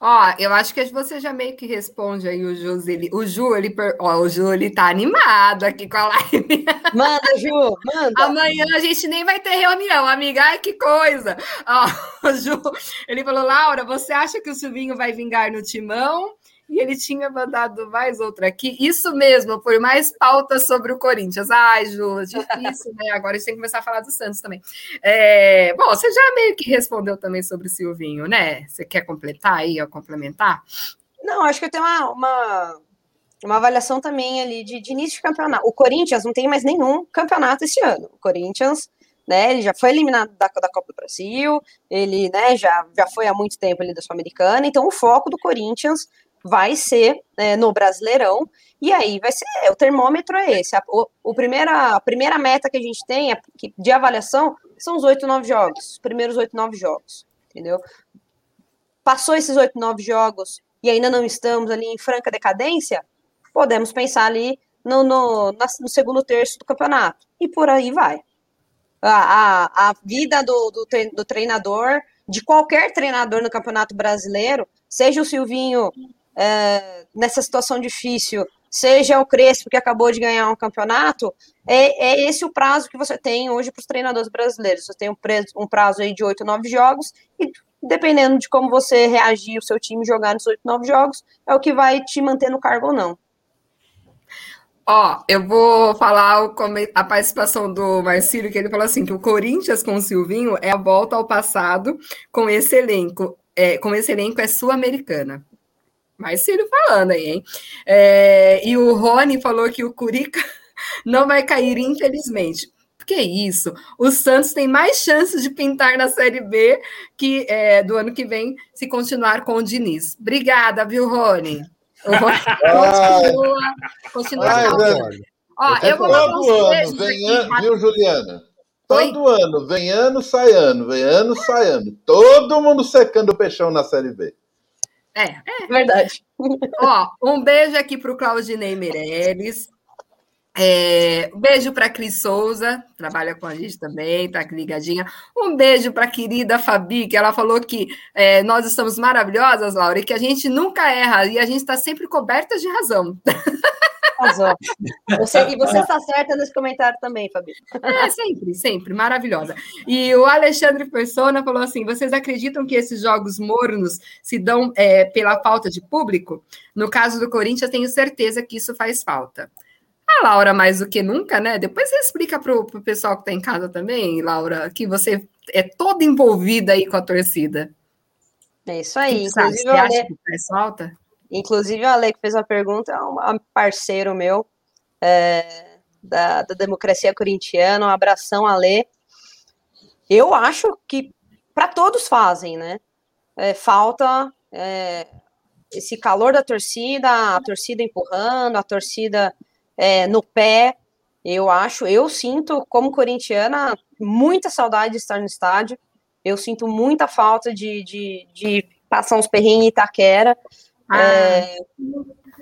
Ó, eu acho que você já meio que responde aí o Ju. Ele, o Ju, ele, ó, o Ju, ele tá animado aqui com a live. Manda, Ju, manda. Amanhã a gente nem vai ter reunião, amiga. Ai, que coisa. Ó, o Ju, ele falou, Laura, você acha que o Silvinho vai vingar no timão? E ele tinha mandado mais outra aqui. Isso mesmo, por mais pautas sobre o Corinthians. Ai, Ju, difícil, né? Agora a gente tem que começar a falar do Santos também. É, bom, você já meio que respondeu também sobre o Silvinho, né? Você quer completar aí, ou complementar? Não, acho que eu tenho uma, uma, uma avaliação também ali de, de início de campeonato. O Corinthians não tem mais nenhum campeonato esse ano. O Corinthians né? Ele já foi eliminado da, da Copa do Brasil, ele, né, já, já foi há muito tempo ali da Sul-Americana, então o foco do Corinthians vai ser é, no Brasileirão, e aí vai ser, o termômetro é esse, a, o, o, primeira, a primeira meta que a gente tem é, que, de avaliação são os oito, nove jogos, os primeiros oito, nove jogos, entendeu? Passou esses oito, nove jogos e ainda não estamos ali em franca decadência, podemos pensar ali no, no, no segundo terço do campeonato, e por aí vai. A, a, a vida do, do, do treinador, de qualquer treinador no Campeonato Brasileiro, seja o Silvinho é, nessa situação difícil, seja o Crespo que acabou de ganhar um campeonato, é, é esse o prazo que você tem hoje para os treinadores brasileiros. Você tem um, um prazo aí de oito, nove jogos, e dependendo de como você reagir, o seu time jogar nos oito, nove jogos, é o que vai te manter no cargo ou não. Ó, eu vou falar a participação do Marcílio, que ele falou assim: que o Corinthians com o Silvinho é a volta ao passado com esse elenco. É, com esse elenco é sul-americana. Marcílio falando aí, hein? É, e o Rony falou que o Curica não vai cair, infelizmente. Que isso? O Santos tem mais chances de pintar na Série B que é, do ano que vem se continuar com o Diniz. Obrigada, viu, Rony? O Rony continua, continua. Ai, Ó, eu vou todo ano, vem aqui, an... viu, Juliana? Todo Oi? ano, vem ano, sai ano, vem ano, sai ano. Todo mundo secando o peixão na Série B. É, é. Verdade. Ó, um beijo aqui para o Claudinei Meirelles. É, um beijo para Cris Souza, trabalha com a gente também, tá aqui ligadinha. Um beijo para a querida Fabi, que ela falou que é, nós estamos maravilhosas, Laura, e que a gente nunca erra e a gente está sempre coberta de razão. Arrasou. Você, e você está certa nesse comentário também, Fabi. É, sempre, sempre, maravilhosa. E o Alexandre Persona falou assim: vocês acreditam que esses jogos mornos se dão é, pela falta de público? No caso do Corinthians, tenho certeza que isso faz falta. A Laura, mais do que nunca, né? Depois você explica para o pessoal que está em casa também, Laura, que você é toda envolvida aí com a torcida. É isso aí. Inclusive, você acha que faz falta? Inclusive, o Ale que fez a pergunta é um parceiro meu é, da, da, democracia corintiana. Um abração, Ale. Eu acho que para todos fazem, né? É, falta é, esse calor da torcida, a torcida empurrando, a torcida é, no pé. Eu acho, eu sinto, como corintiana, muita saudade de estar no estádio. Eu sinto muita falta de, de, de passar uns perrinhos em Itaquera. Ah. É,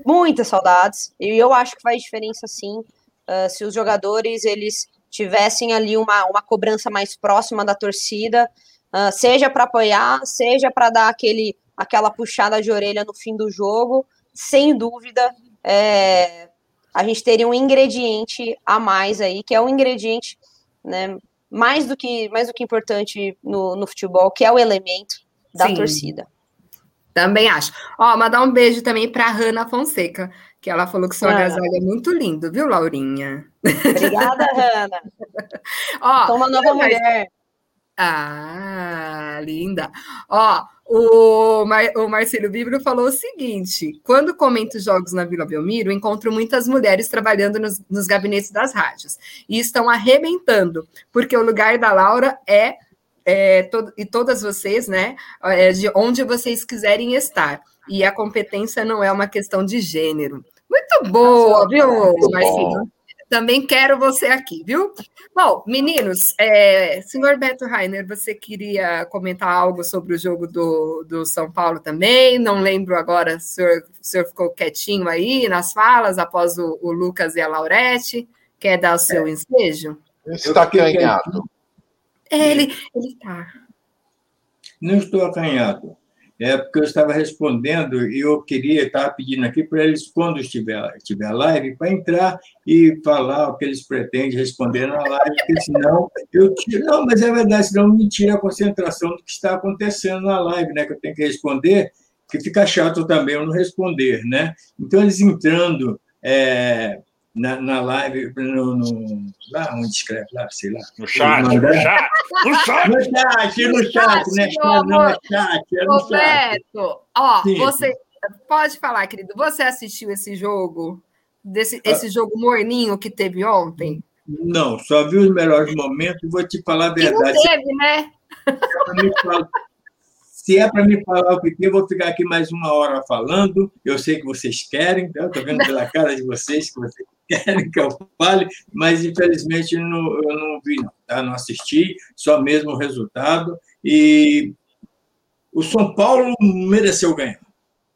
muitas saudades. E eu acho que faz diferença sim uh, se os jogadores eles tivessem ali uma, uma cobrança mais próxima da torcida, uh, seja para apoiar, seja para dar aquele, aquela puxada de orelha no fim do jogo, sem dúvida. É, a gente teria um ingrediente a mais aí, que é um ingrediente né, mais, do que, mais do que importante no, no futebol, que é o elemento da Sim. torcida. Também acho. Ó, mandar um beijo também para Hanna Fonseca, que ela falou que seu agasalho é muito lindo, viu, Laurinha? Obrigada, Hanna. Ó, Sou uma nova mulher. Ah, linda. Ó, o, Mar, o Marcelo Bíblio falou o seguinte: quando comento jogos na Vila Belmiro, encontro muitas mulheres trabalhando nos, nos gabinetes das rádios e estão arrebentando, porque o lugar da Laura é é, to e todas vocês, né, é, de onde vocês quiserem estar. E a competência não é uma questão de gênero. Muito boa, viu, Marcinho? Também quero você aqui, viu? Bom, meninos, é, senhor Beto Rainer, você queria comentar algo sobre o jogo do, do São Paulo também? Não lembro agora, o senhor, o senhor ficou quietinho aí nas falas após o, o Lucas e a Laurete. Quer dar o seu é. ensejo? Está acanhado. É, ele está. Não estou acanhado é porque eu estava respondendo e eu queria, estava pedindo aqui para eles, quando estiver, estiver live, para entrar e falar o que eles pretendem responder na live, porque senão eu tiro. Não, mas é verdade, senão me tira a concentração do que está acontecendo na live, né? Que eu tenho que responder, que fica chato também eu não responder, né? Então, eles entrando. É, na, na live, no, no, lá onde escreve, lá, sei lá. No chat, no chat, no chat. No chat, no chat, né? Não, é chat, é no Roberto, ó, Sim. você pode falar, querido, você assistiu esse jogo, desse, ah. esse jogo morninho que teve ontem? Não, só vi os melhores momentos, vou te falar a verdade. E não teve, né? Se é para me falar o que eu vou ficar aqui mais uma hora falando. Eu sei que vocês querem, então, estou vendo pela cara de vocês que vocês querem que eu fale, mas infelizmente não, eu não vi, não, tá? não assisti, só mesmo o resultado. E o São Paulo mereceu ganhar.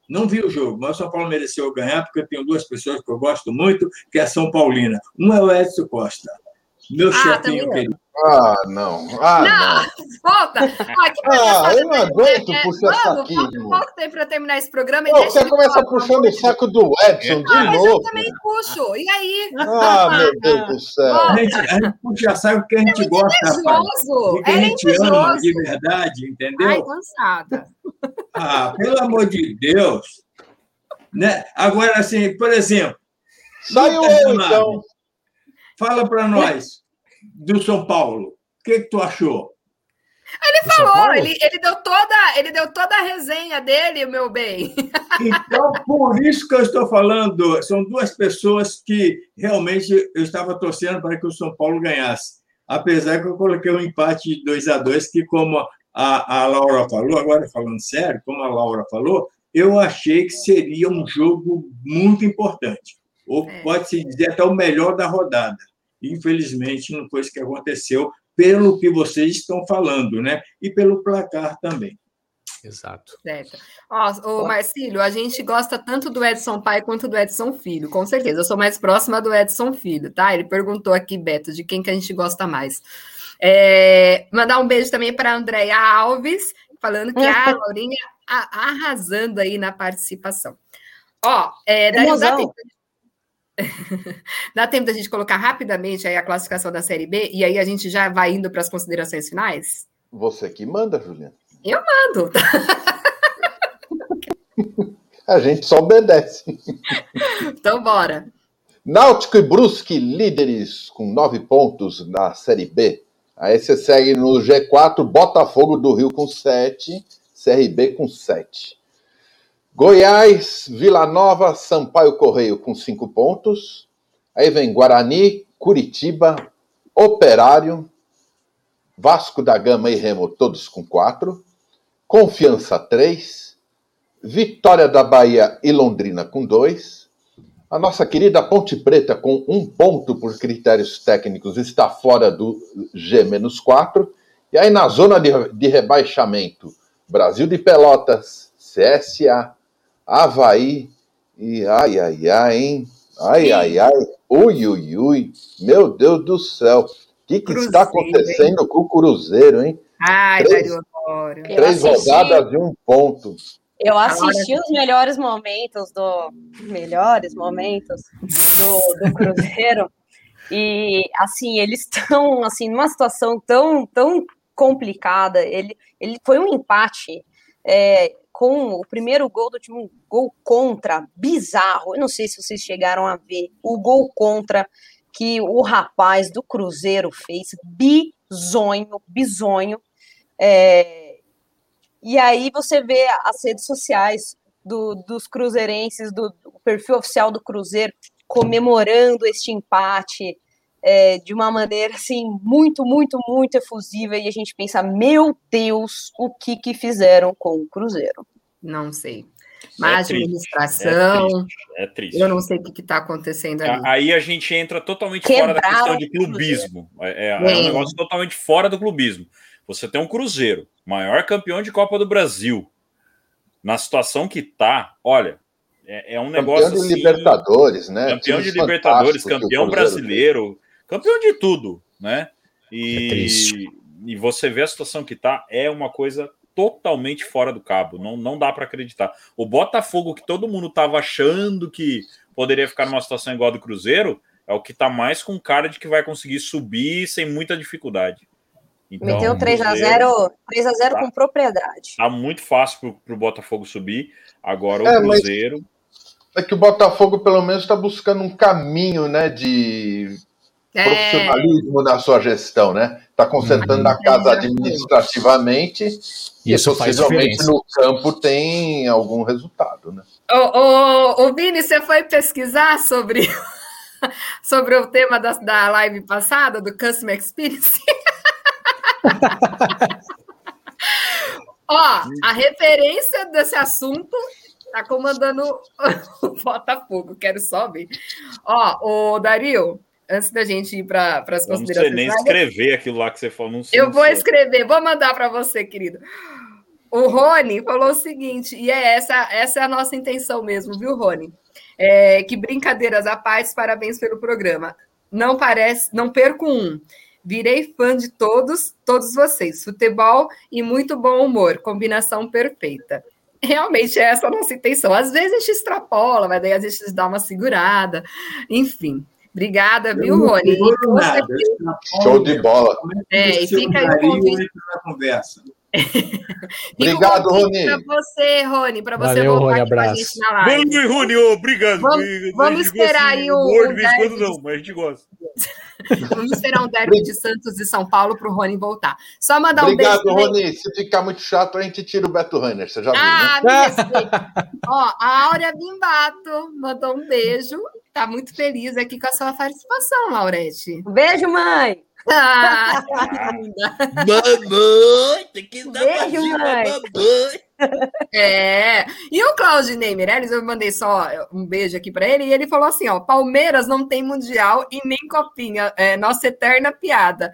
Não vi o jogo, mas o São Paulo mereceu ganhar, porque eu tenho duas pessoas que eu gosto muito, que é a São Paulina. Um é o Edson Costa, meu ah, chefinho querido. Ah, não. Ah, não. não. Volta. Ah, eu não aguento é, puxar saquinho. Quanto tempo para terminar esse programa? Pô, você começa puxando o saco do Edson de ah, novo. eu também puxo. E aí? Ah, meu Deus do céu. A gente, a gente puxa saco porque a gente é gosta. Invejoso. Que a gente é ama de verdade, entendeu? Ai, cansada. Ah, pelo amor de Deus. Né? Agora, assim, por exemplo. Saiu eu, então. Fala para nós do São Paulo. O que, que tu achou? Ele falou, ele, ele, deu toda, ele deu toda a resenha dele, meu bem. Então, por isso que eu estou falando, são duas pessoas que realmente eu estava torcendo para que o São Paulo ganhasse. Apesar que eu coloquei um empate de 2 a 2 que, como a, a Laura falou, agora falando sério, como a Laura falou, eu achei que seria um jogo muito importante ou é. pode-se dizer até o melhor da rodada. Infelizmente, não foi isso que aconteceu, pelo que vocês estão falando, né? E pelo placar também. Exato. Certo. Ó, ô Marcílio, a gente gosta tanto do Edson pai quanto do Edson filho, com certeza. Eu sou mais próxima do Edson filho, tá? Ele perguntou aqui, Beto, de quem que a gente gosta mais. É, mandar um beijo também para a Andréia Alves, falando que a Laurinha arrasando aí na participação. Ó, é, daí dá tempo, Dá tempo da gente colocar rapidamente aí a classificação da Série B e aí a gente já vai indo para as considerações finais? Você que manda, Juliana. Eu mando. a gente só obedece. Então, bora. Náutico e Brusque, líderes com nove pontos na Série B. Aí você segue no G4, Botafogo do Rio com sete, CRB com sete. Goiás, Vila Nova, Sampaio Correio com cinco pontos. Aí vem Guarani, Curitiba, Operário, Vasco da Gama e Remo, todos com quatro. Confiança, três. Vitória da Bahia e Londrina com dois. A nossa querida Ponte Preta, com um ponto por critérios técnicos, está fora do G-4. E aí, na zona de, de rebaixamento, Brasil de Pelotas, CSA, Havaí e ai, ai, ai, hein? Ai, ai, ai, ui, ui, ui, meu Deus do céu. O que, que está acontecendo hein? com o Cruzeiro, hein? Ai, três, três rodadas de um ponto. Eu assisti os melhores momentos do melhores momentos do, do Cruzeiro e assim eles estão assim numa situação tão tão complicada. Ele ele foi um empate é, com o primeiro gol do time, um gol contra, bizarro. Eu não sei se vocês chegaram a ver o gol contra que o rapaz do Cruzeiro fez, bizonho, bizonho. É, e aí você vê as redes sociais do, dos cruzeirenses, do, do, perfil oficial do Cruzeiro, comemorando este empate é, de uma maneira assim muito, muito, muito efusiva e a gente pensa, meu Deus, o que que fizeram com o Cruzeiro? Não sei. má administração. É triste, é triste. Eu não sei o que está acontecendo ali. Aí a gente entra totalmente Quebrar fora da questão de clubismo. É, é, é um negócio totalmente fora do clubismo. Você tem um Cruzeiro, maior campeão de Copa do Brasil. Na situação que tá, olha, é, é um negócio. Campeão de assim, Libertadores, né? Campeão de Libertadores, campeão brasileiro, campeão de tudo, né? E, é e você vê a situação que tá, é uma coisa totalmente fora do cabo. Não, não dá para acreditar. O Botafogo, que todo mundo estava achando que poderia ficar numa situação igual a do Cruzeiro, é o que está mais com cara de que vai conseguir subir sem muita dificuldade. Então, Meteu 3 a 0 3 a 0 tá, com propriedade. Tá muito fácil para o Botafogo subir. Agora o é, Cruzeiro. É que o Botafogo, pelo menos, está buscando um caminho né, de é. profissionalismo na sua gestão, né? Está concentrando a casa administrativamente e Isso possivelmente no campo tem algum resultado, né? Ô, ô, ô Vini, você foi pesquisar sobre, sobre o tema da, da live passada, do Customer Experience? Ó, a referência desse assunto tá comandando o Botafogo, quero só ver. Ó, o Dario, antes da gente ir para as considerações. Não sei nem escrever aquilo lá que você falou. Não sei, eu vou escrever, vou mandar para você, querido. O Rony falou o seguinte, e é essa, essa é a nossa intenção mesmo, viu, Rony? É, que brincadeiras à paz, parabéns pelo programa. Não parece, não perco um. Virei fã de todos, todos vocês. Futebol e muito bom humor, combinação perfeita. Realmente é essa a nossa intenção. Às vezes a gente extrapola, mas daí às vezes a gente dá uma segurada. Enfim, Obrigada, viu, Rony? Show de bola. É, e fica aí o convite. Na conversa. Obrigado, Rony. Para você, Rony, para você Valeu, voltar Rony, abraço. com a gente na live. Valeu, Rony, obrigado. Vamos, vamos esperar aí o. Humor, de não, mas a gente gosta. vamos esperar um derby de Santos e São Paulo para o Rony voltar. Só mandar um obrigado, beijo. Obrigado, Rony. Se ficar muito chato, a gente tira o Beto Runner. Você já viu, ah, né? me Ó, a Áurea Bimbato mandou um beijo. Tá muito feliz aqui com a sua participação, Laurete. beijo, mãe. Ah, mamãe, tem que dar Beijo, mãe. mamãe. É. E o Claudinei Meirelles, eu mandei só um beijo aqui para ele, e ele falou assim: ó, Palmeiras não tem mundial e nem copinha. É nossa eterna piada.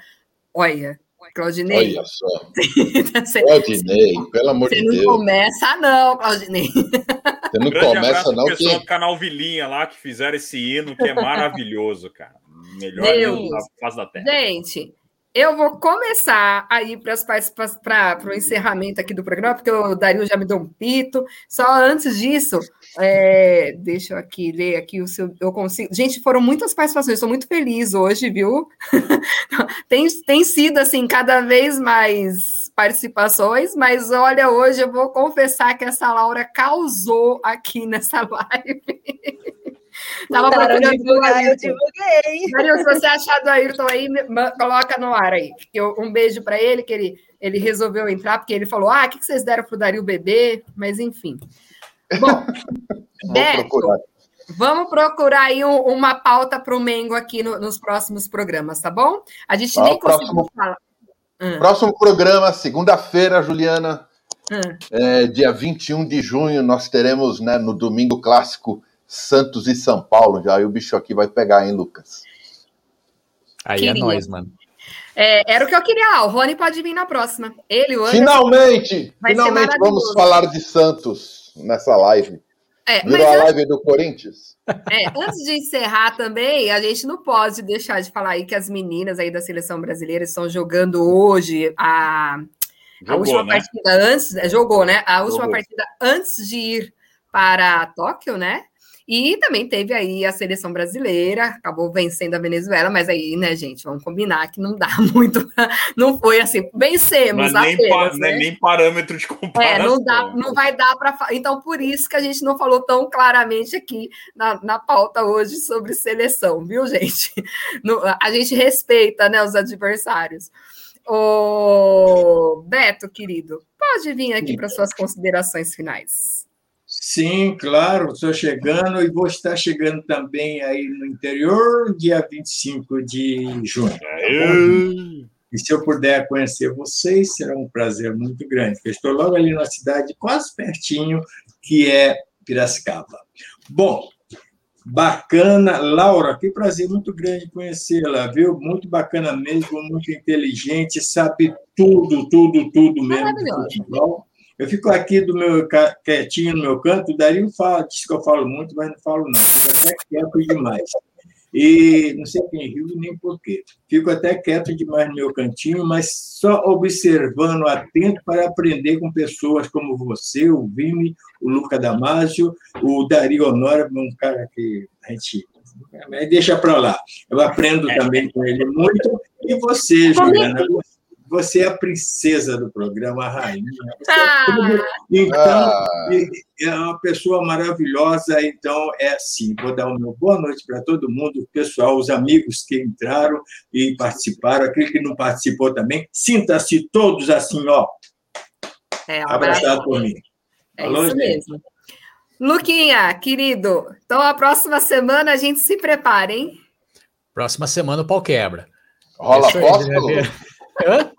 Olha, Claudinei. Olha só. Claudinei, pelo amor de Deus. Você não começa, não, Claudinei. Você não Grande começa, não. O pessoal que... do canal Vilinha lá que fizeram esse hino que é maravilhoso, cara. Melhor hino da face da terra. Gente, eu vou começar aí para o encerramento aqui do programa, porque o Dario já me deu um pito. Só antes disso, é, deixa eu aqui ler aqui o seu. Eu consigo. Gente, foram muitas participações, estou muito feliz hoje, viu? tem, tem sido assim, cada vez mais participações, mas olha, hoje eu vou confessar que essa Laura causou aqui nessa live. Tava procurando divulgar, eu divulguei. Maria, se você achar do Ayrton aí, coloca no ar aí. Eu, um beijo para ele, que ele, ele resolveu entrar, porque ele falou: ah, o que vocês deram pro Dario beber? Mas enfim. Bom, Beto, procurar. vamos procurar aí um, uma pauta para o Mengo aqui no, nos próximos programas, tá bom? A gente ah, nem conseguiu falar. Hum. Próximo programa, segunda-feira, Juliana, hum. é, dia 21 de junho, nós teremos né, no domingo clássico Santos e São Paulo. Já aí o bicho aqui vai pegar, hein, Lucas? Aí é Queria. é nós, mano. É, era o que eu queria. Ah, o Rony pode vir na próxima. Ele, o Finalmente! Finalmente vamos falar de Santos nessa live. É, Virou a live do Corinthians? É, antes de encerrar também, a gente não pode deixar de falar aí que as meninas aí da seleção brasileira estão jogando hoje a, jogou, a última né? partida antes. É, jogou, né? A última jogou. partida antes de ir para Tóquio, né? E também teve aí a seleção brasileira, acabou vencendo a Venezuela, mas aí, né, gente, vamos combinar que não dá muito, não foi assim, vencemos mas nem, apenas, né? nem parâmetro de comparação. É, não, dá, não vai dar para... Então, por isso que a gente não falou tão claramente aqui na, na pauta hoje sobre seleção, viu, gente? No, a gente respeita, né, os adversários. O Beto, querido, pode vir aqui para suas considerações finais. Sim, claro, estou chegando e vou estar chegando também aí no interior, dia 25 de junho. Tá e se eu puder conhecer vocês, será um prazer muito grande. Eu estou logo ali na cidade, quase pertinho, que é Piracicaba. Bom, bacana. Laura, que prazer muito grande conhecê-la, viu? Muito bacana mesmo, muito inteligente, sabe tudo, tudo, tudo mesmo do futebol. Eu fico aqui do meu quietinho no meu canto, o Dario fala, diz que eu falo muito, mas não falo não, fico até quieto demais. E não sei quem riu nem porquê. Fico até quieto demais no meu cantinho, mas só observando, atento para aprender com pessoas como você, o Vini, o Luca Damasio, o Dario Honório, um cara que a gente deixa para lá. Eu aprendo também com ele muito. E você, Juliana, você é a princesa do programa, a rainha. É ah. Então, ah. é uma pessoa maravilhosa. Então, é assim. Vou dar uma boa noite para todo mundo, o pessoal, os amigos que entraram e participaram, aquele que não participou também. Sinta-se todos assim, ó. É, um abraçado por mim. É Falou, isso gente? mesmo. Luquinha, querido, então a próxima semana a gente se prepara, hein? Próxima semana o pau quebra. Rola apóstolo? Hã?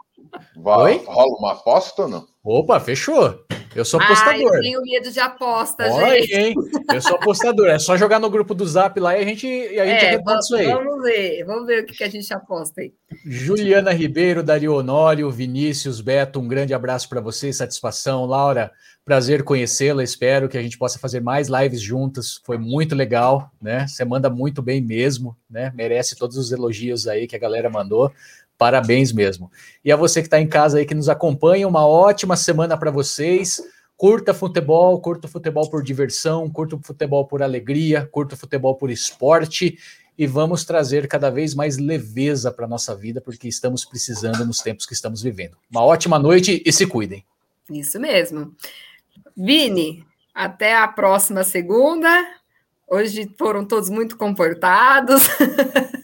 Vai, Oi? Rola uma aposta ou não? Opa, fechou. Eu sou apostador. Ah, eu tenho medo de aposta, Olha gente. Aí, hein? Eu sou apostador. É só jogar no grupo do Zap lá e a gente, e a gente é, vamos, isso aí. Vamos ver, vamos ver o que, que a gente aposta aí. Juliana Ribeiro, Dario Honório, Vinícius, Beto, um grande abraço para vocês, satisfação. Laura, prazer conhecê-la. Espero que a gente possa fazer mais lives juntas. Foi muito legal, né? Você manda muito bem mesmo, né? Merece todos os elogios aí que a galera mandou. Parabéns mesmo. E a você que está em casa aí que nos acompanha, uma ótima semana para vocês. Curta futebol, curta futebol por diversão, curta futebol por alegria, curta futebol por esporte e vamos trazer cada vez mais leveza para nossa vida, porque estamos precisando nos tempos que estamos vivendo. Uma ótima noite e se cuidem. Isso mesmo. Vini, até a próxima segunda. Hoje foram todos muito comportados.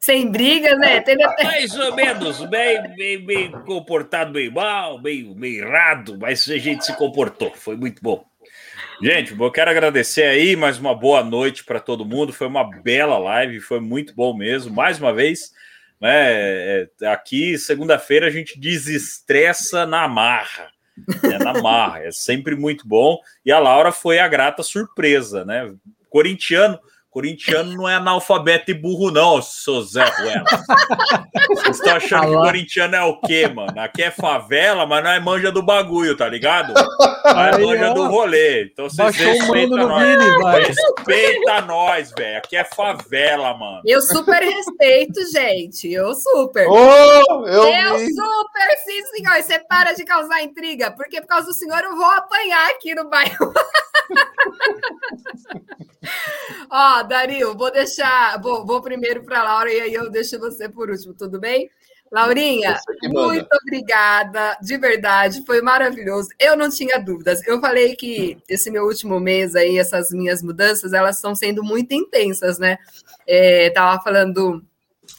Sem brigas, né? Teve até... Mais ou menos, bem, bem, bem comportado, bem mal, bem, bem errado, mas a gente se comportou, foi muito bom. Gente, eu quero agradecer aí mais uma boa noite para todo mundo. Foi uma bela live, foi muito bom mesmo. Mais uma vez, né? É, aqui, segunda-feira, a gente desestressa na marra. É na marra, é sempre muito bom. E a Laura foi a grata surpresa, né? Corintiano, Corintiano não é analfabeto e burro, não, seu Zé Ruela. Vocês estão achando que corintiano é o quê, mano? Aqui é favela, mas não é manja do bagulho, tá ligado? Não é manja do rolê. Então vocês respeitam nós. Vini, Respeita nós, velho. Aqui é favela, mano. Eu super respeito, gente. Eu super. Oh, eu eu super, sim, senhor. Você para de causar intriga, porque por causa do senhor eu vou apanhar aqui no bairro. Ó, Dario, vou deixar, vou, vou primeiro para a Laura e aí eu deixo você por último, tudo bem? Laurinha, muito obrigada, de verdade, foi maravilhoso. Eu não tinha dúvidas. Eu falei que esse meu último mês aí, essas minhas mudanças, elas estão sendo muito intensas, né? É, tava falando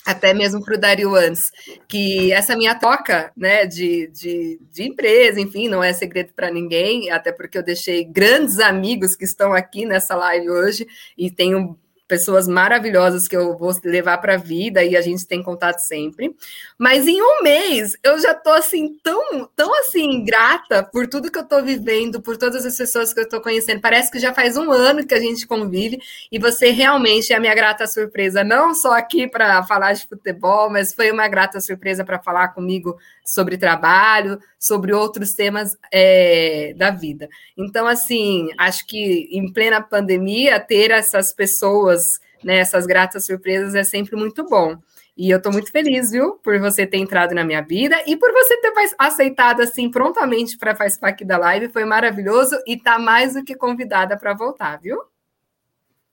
até mesmo para o Dario antes, que essa minha toca né, de, de, de empresa, enfim, não é segredo para ninguém, até porque eu deixei grandes amigos que estão aqui nessa live hoje e tenho pessoas maravilhosas que eu vou levar para a vida e a gente tem contato sempre. Mas em um mês eu já tô assim tão, tão assim grata por tudo que eu tô vivendo, por todas as pessoas que eu tô conhecendo. Parece que já faz um ano que a gente convive e você realmente é a minha grata surpresa, não só aqui para falar de futebol, mas foi uma grata surpresa para falar comigo sobre trabalho, sobre outros temas é, da vida. Então, assim, acho que em plena pandemia, ter essas pessoas, né, essas gratas surpresas é sempre muito bom. E eu estou muito feliz, viu, por você ter entrado na minha vida e por você ter aceitado assim prontamente para participar aqui da live. Foi maravilhoso e tá mais do que convidada para voltar, viu?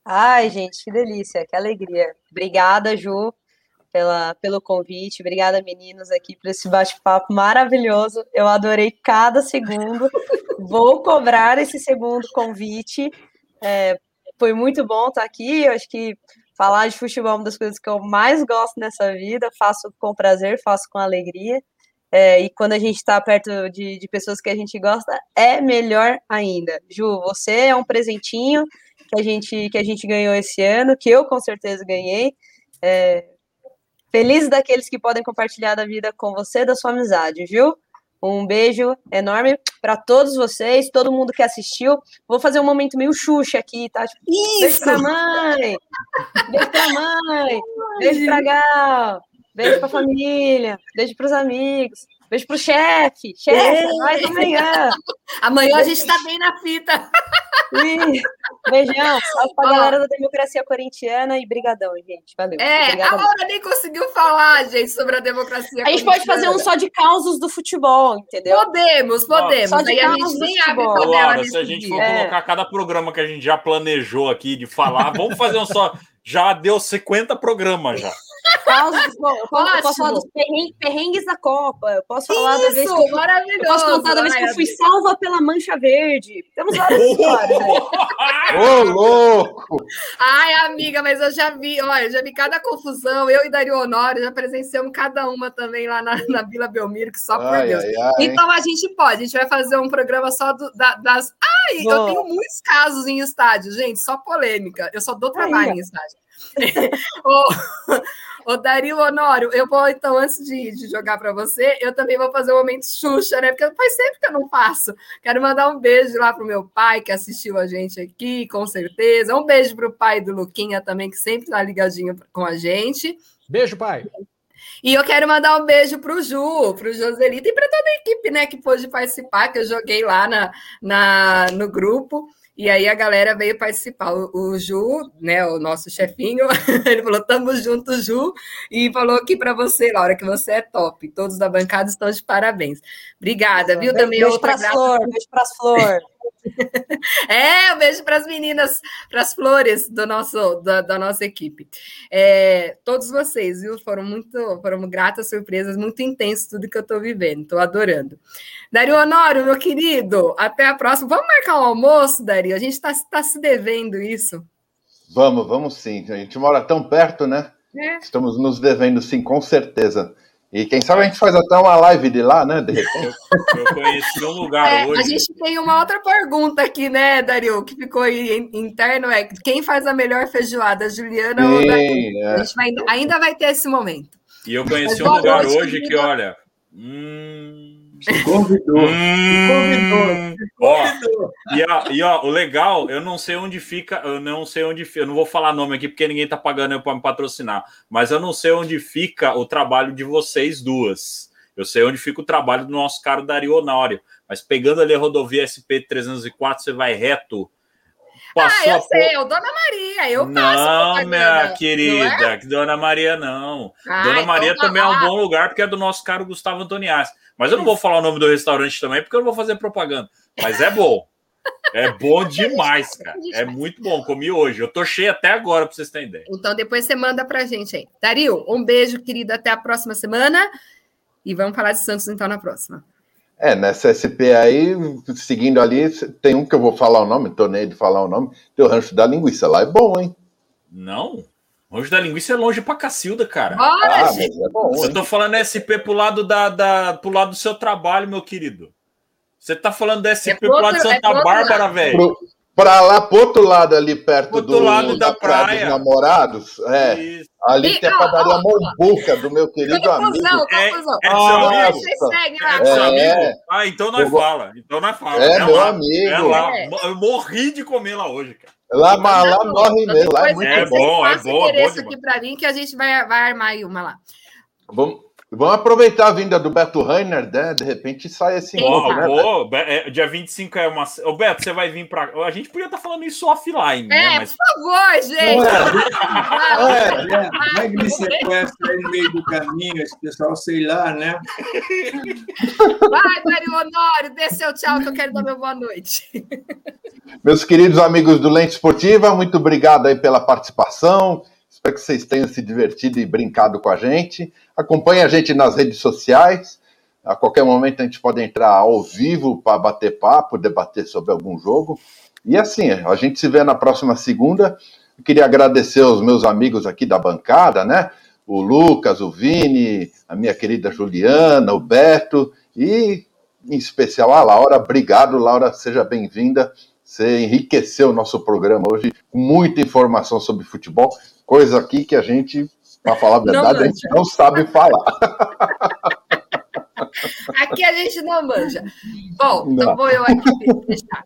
Ai, gente, que delícia, que alegria. Obrigada, Ju pela, pelo convite. Obrigada, meninos, aqui por esse bate-papo maravilhoso. Eu adorei cada segundo. Vou cobrar esse segundo convite. É, foi muito bom estar aqui. Eu acho que falar de futebol é uma das coisas que eu mais gosto nessa vida. Faço com prazer, faço com alegria. É, e quando a gente está perto de, de pessoas que a gente gosta, é melhor ainda. Ju, você é um presentinho que a gente, que a gente ganhou esse ano, que eu com certeza ganhei. É, Feliz daqueles que podem compartilhar da vida com você, da sua amizade, viu? Um beijo enorme para todos vocês, todo mundo que assistiu. Vou fazer um momento meio Xuxa aqui, tá? Tipo, beijo pra mãe! Beijo pra mãe! Beijo pra Gal! Beijo pra família! Beijo pros amigos! Beijo pro chefe! Chefe, mais amanhã! Amanhã a gente tá bem na fita! Beijão, salve pra galera da democracia corintiana e brigadão, gente. Valeu. É, Obrigada a Laura nem conseguiu falar, gente, sobre a democracia A gente pode fazer um só de causos do futebol, entendeu? Podemos, podemos. Só de Aí a gente nem abre Laura, se a gente for é. colocar cada programa que a gente já planejou aqui de falar, vamos fazer um só. Já deu 50 programas já. Posso, posso falar dos perrengues, perrengues, da Copa. Eu posso falar Isso, da vez que eu, maravilhoso. Posso contar da vez que eu fui salva pela Mancha Verde. Temos várias histórias. Ô, louco! Ai, amiga, mas eu já vi, olha, eu já vi cada confusão. Eu e Dario Honório já presenciamos cada uma também lá na, na Vila Belmiro, que só por ai, Deus. Ai, ai, então a gente pode, a gente vai fazer um programa só do, da, das. Ai, eu tenho muitos casos em estádio, gente, só polêmica. Eu só dou trabalho em estádio. Ô, Dario Honório, eu vou, então, antes de, de jogar para você, eu também vou fazer um momento Xuxa, né? Porque faz sempre que eu não faço. Quero mandar um beijo lá pro meu pai, que assistiu a gente aqui, com certeza. Um beijo pro pai do Luquinha também, que sempre tá ligadinho com a gente. Beijo, pai. E eu quero mandar um beijo para o Ju, para o Joselito e para toda a equipe né, que pôde participar, que eu joguei lá na, na, no grupo. E aí a galera veio participar. O, o Ju, né, o nosso chefinho, ele falou: tamo junto, Ju, e falou aqui para você, Laura, que você é top. Todos da bancada estão de parabéns. Obrigada, viu? Também beijo para as flores, beijo para as flores. É, um beijo para as meninas, para as flores do nosso, da, da nossa equipe. É, todos vocês, viu? Foram muito, foram gratas surpresas, muito intenso tudo que eu estou vivendo, estou adorando. Dario Honório, meu querido, até a próxima. Vamos marcar um almoço, Dario? A gente está tá se devendo isso. Vamos, vamos sim. A gente mora tão perto, né? É. Estamos nos devendo, sim, com certeza. E quem sabe a gente faz até uma live de lá, né? De repente. Eu conheci um lugar é, hoje. A gente tem uma outra pergunta aqui, né, Dario, que ficou aí interno: é quem faz a melhor feijoada, Juliana Sim, ou Dario? É. A gente vai, ainda vai ter esse momento. E eu conheci Mas, um lugar hoje que, olha. Hum... Convidou. Hum, convidou. Ó, e, ó, e ó, o legal, eu não sei onde fica, eu não sei onde fica, eu não vou falar nome aqui porque ninguém tá pagando para me patrocinar, mas eu não sei onde fica o trabalho de vocês duas. Eu sei onde fica o trabalho do nosso caro Dario Honório, mas pegando ali a rodovia SP 304, você vai reto Passou ah, eu sei, por... Dona Maria, eu Não, minha querida, é? Dona Maria não. Ah, Dona então Maria tá também é um bom lugar, porque é do nosso caro Gustavo Antoniassi. Mas eu não vou falar o nome do restaurante também, porque eu não vou fazer propaganda. Mas é bom. É bom demais, cara. É muito bom. Comi hoje. Eu tô cheio até agora, para vocês terem ideia. Então depois você manda pra gente aí. Dario, um beijo, querido. Até a próxima semana. E vamos falar de Santos então na próxima. É, nessa SP aí, seguindo ali, tem um que eu vou falar o nome, tô nem de falar o nome, tem o Rancho da Linguiça. Lá é bom, hein? Não. Rancho da Linguiça é longe pra Cacilda, cara. Ah, gente. É bom, eu tô falando SP pro lado, da, da, pro lado do seu trabalho, meu querido. Você tá falando da SP é pro lado de Santa é Bárbara, velho para lá, pro outro lado ali, perto do, lado da, da praia. praia dos namorados, é. Isso. Ali e, tem a padaria ó, Mombuca, do meu querido amigo. É, é, é, seu amigo? É, Ah, então nós fala. Então nós fala. É, é meu lá, amigo. É lá. Eu morri de comer lá hoje, cara. Lá, lá, lá morre mesmo. Lá é muito é bom. É bom, é bom. aqui para mim que a gente vai, vai armar aí uma lá. Vamos, Vamos aproveitar a vinda do Beto Rainer, né? De repente sai esse encontro, né? Pô, é, dia 25 é uma. Ô, Beto, você vai vir para. A gente podia estar tá falando isso offline, né? É, Mas... por favor, gente! É, é, vai que me sequestra aí no meio do caminho, esse pessoal, sei lá, né? Vai, Mário Honório, dê seu tchau que eu quero dar meu boa noite. Meus queridos amigos do Lente Esportiva, muito obrigado aí pela participação. Espero que vocês tenham se divertido e brincado com a gente. Acompanhe a gente nas redes sociais. A qualquer momento a gente pode entrar ao vivo para bater papo, debater sobre algum jogo. E assim, a gente se vê na próxima segunda. Eu queria agradecer aos meus amigos aqui da bancada, né? O Lucas, o Vini, a minha querida Juliana, o Beto e em especial a Laura. Obrigado, Laura, seja bem-vinda. Você enriqueceu o nosso programa hoje com muita informação sobre futebol, coisa aqui que a gente para falar a verdade, não, a gente não sabe falar. Aqui a gente não manja. Bom, então não. vou eu aqui deixar.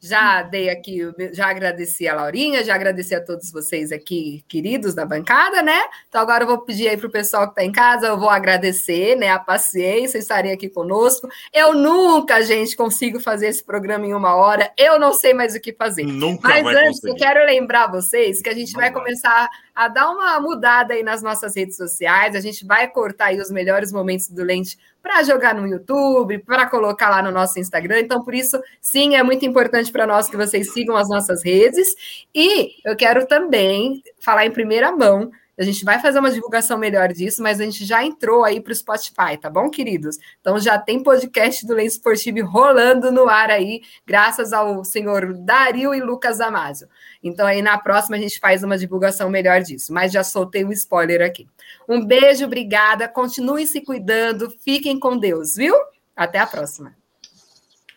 Já dei aqui, já agradeci a Laurinha, já agradeci a todos vocês aqui, queridos da bancada, né? Então agora eu vou pedir aí para o pessoal que está em casa, eu vou agradecer, né? A paciência, estarem aqui conosco. Eu nunca, gente, consigo fazer esse programa em uma hora. Eu não sei mais o que fazer. Nunca Mas antes, conseguir. eu quero lembrar vocês que a gente vai, vai começar a dar uma mudada aí nas nossas redes sociais. A gente vai cortar aí os melhores momentos do Lente para jogar no YouTube, para colocar lá no nosso Instagram. Então, por isso, sim, é muito importante para nós que vocês sigam as nossas redes. E eu quero também falar em primeira mão. A gente vai fazer uma divulgação melhor disso, mas a gente já entrou aí para o Spotify, tá bom, queridos? Então já tem podcast do Lens Esportivo rolando no ar aí, graças ao senhor Dario e Lucas Damasio. Então aí na próxima a gente faz uma divulgação melhor disso, mas já soltei um spoiler aqui. Um beijo, obrigada. Continuem se cuidando. Fiquem com Deus, viu? Até a próxima.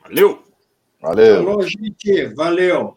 Valeu. Valeu. Falou, gente. Valeu.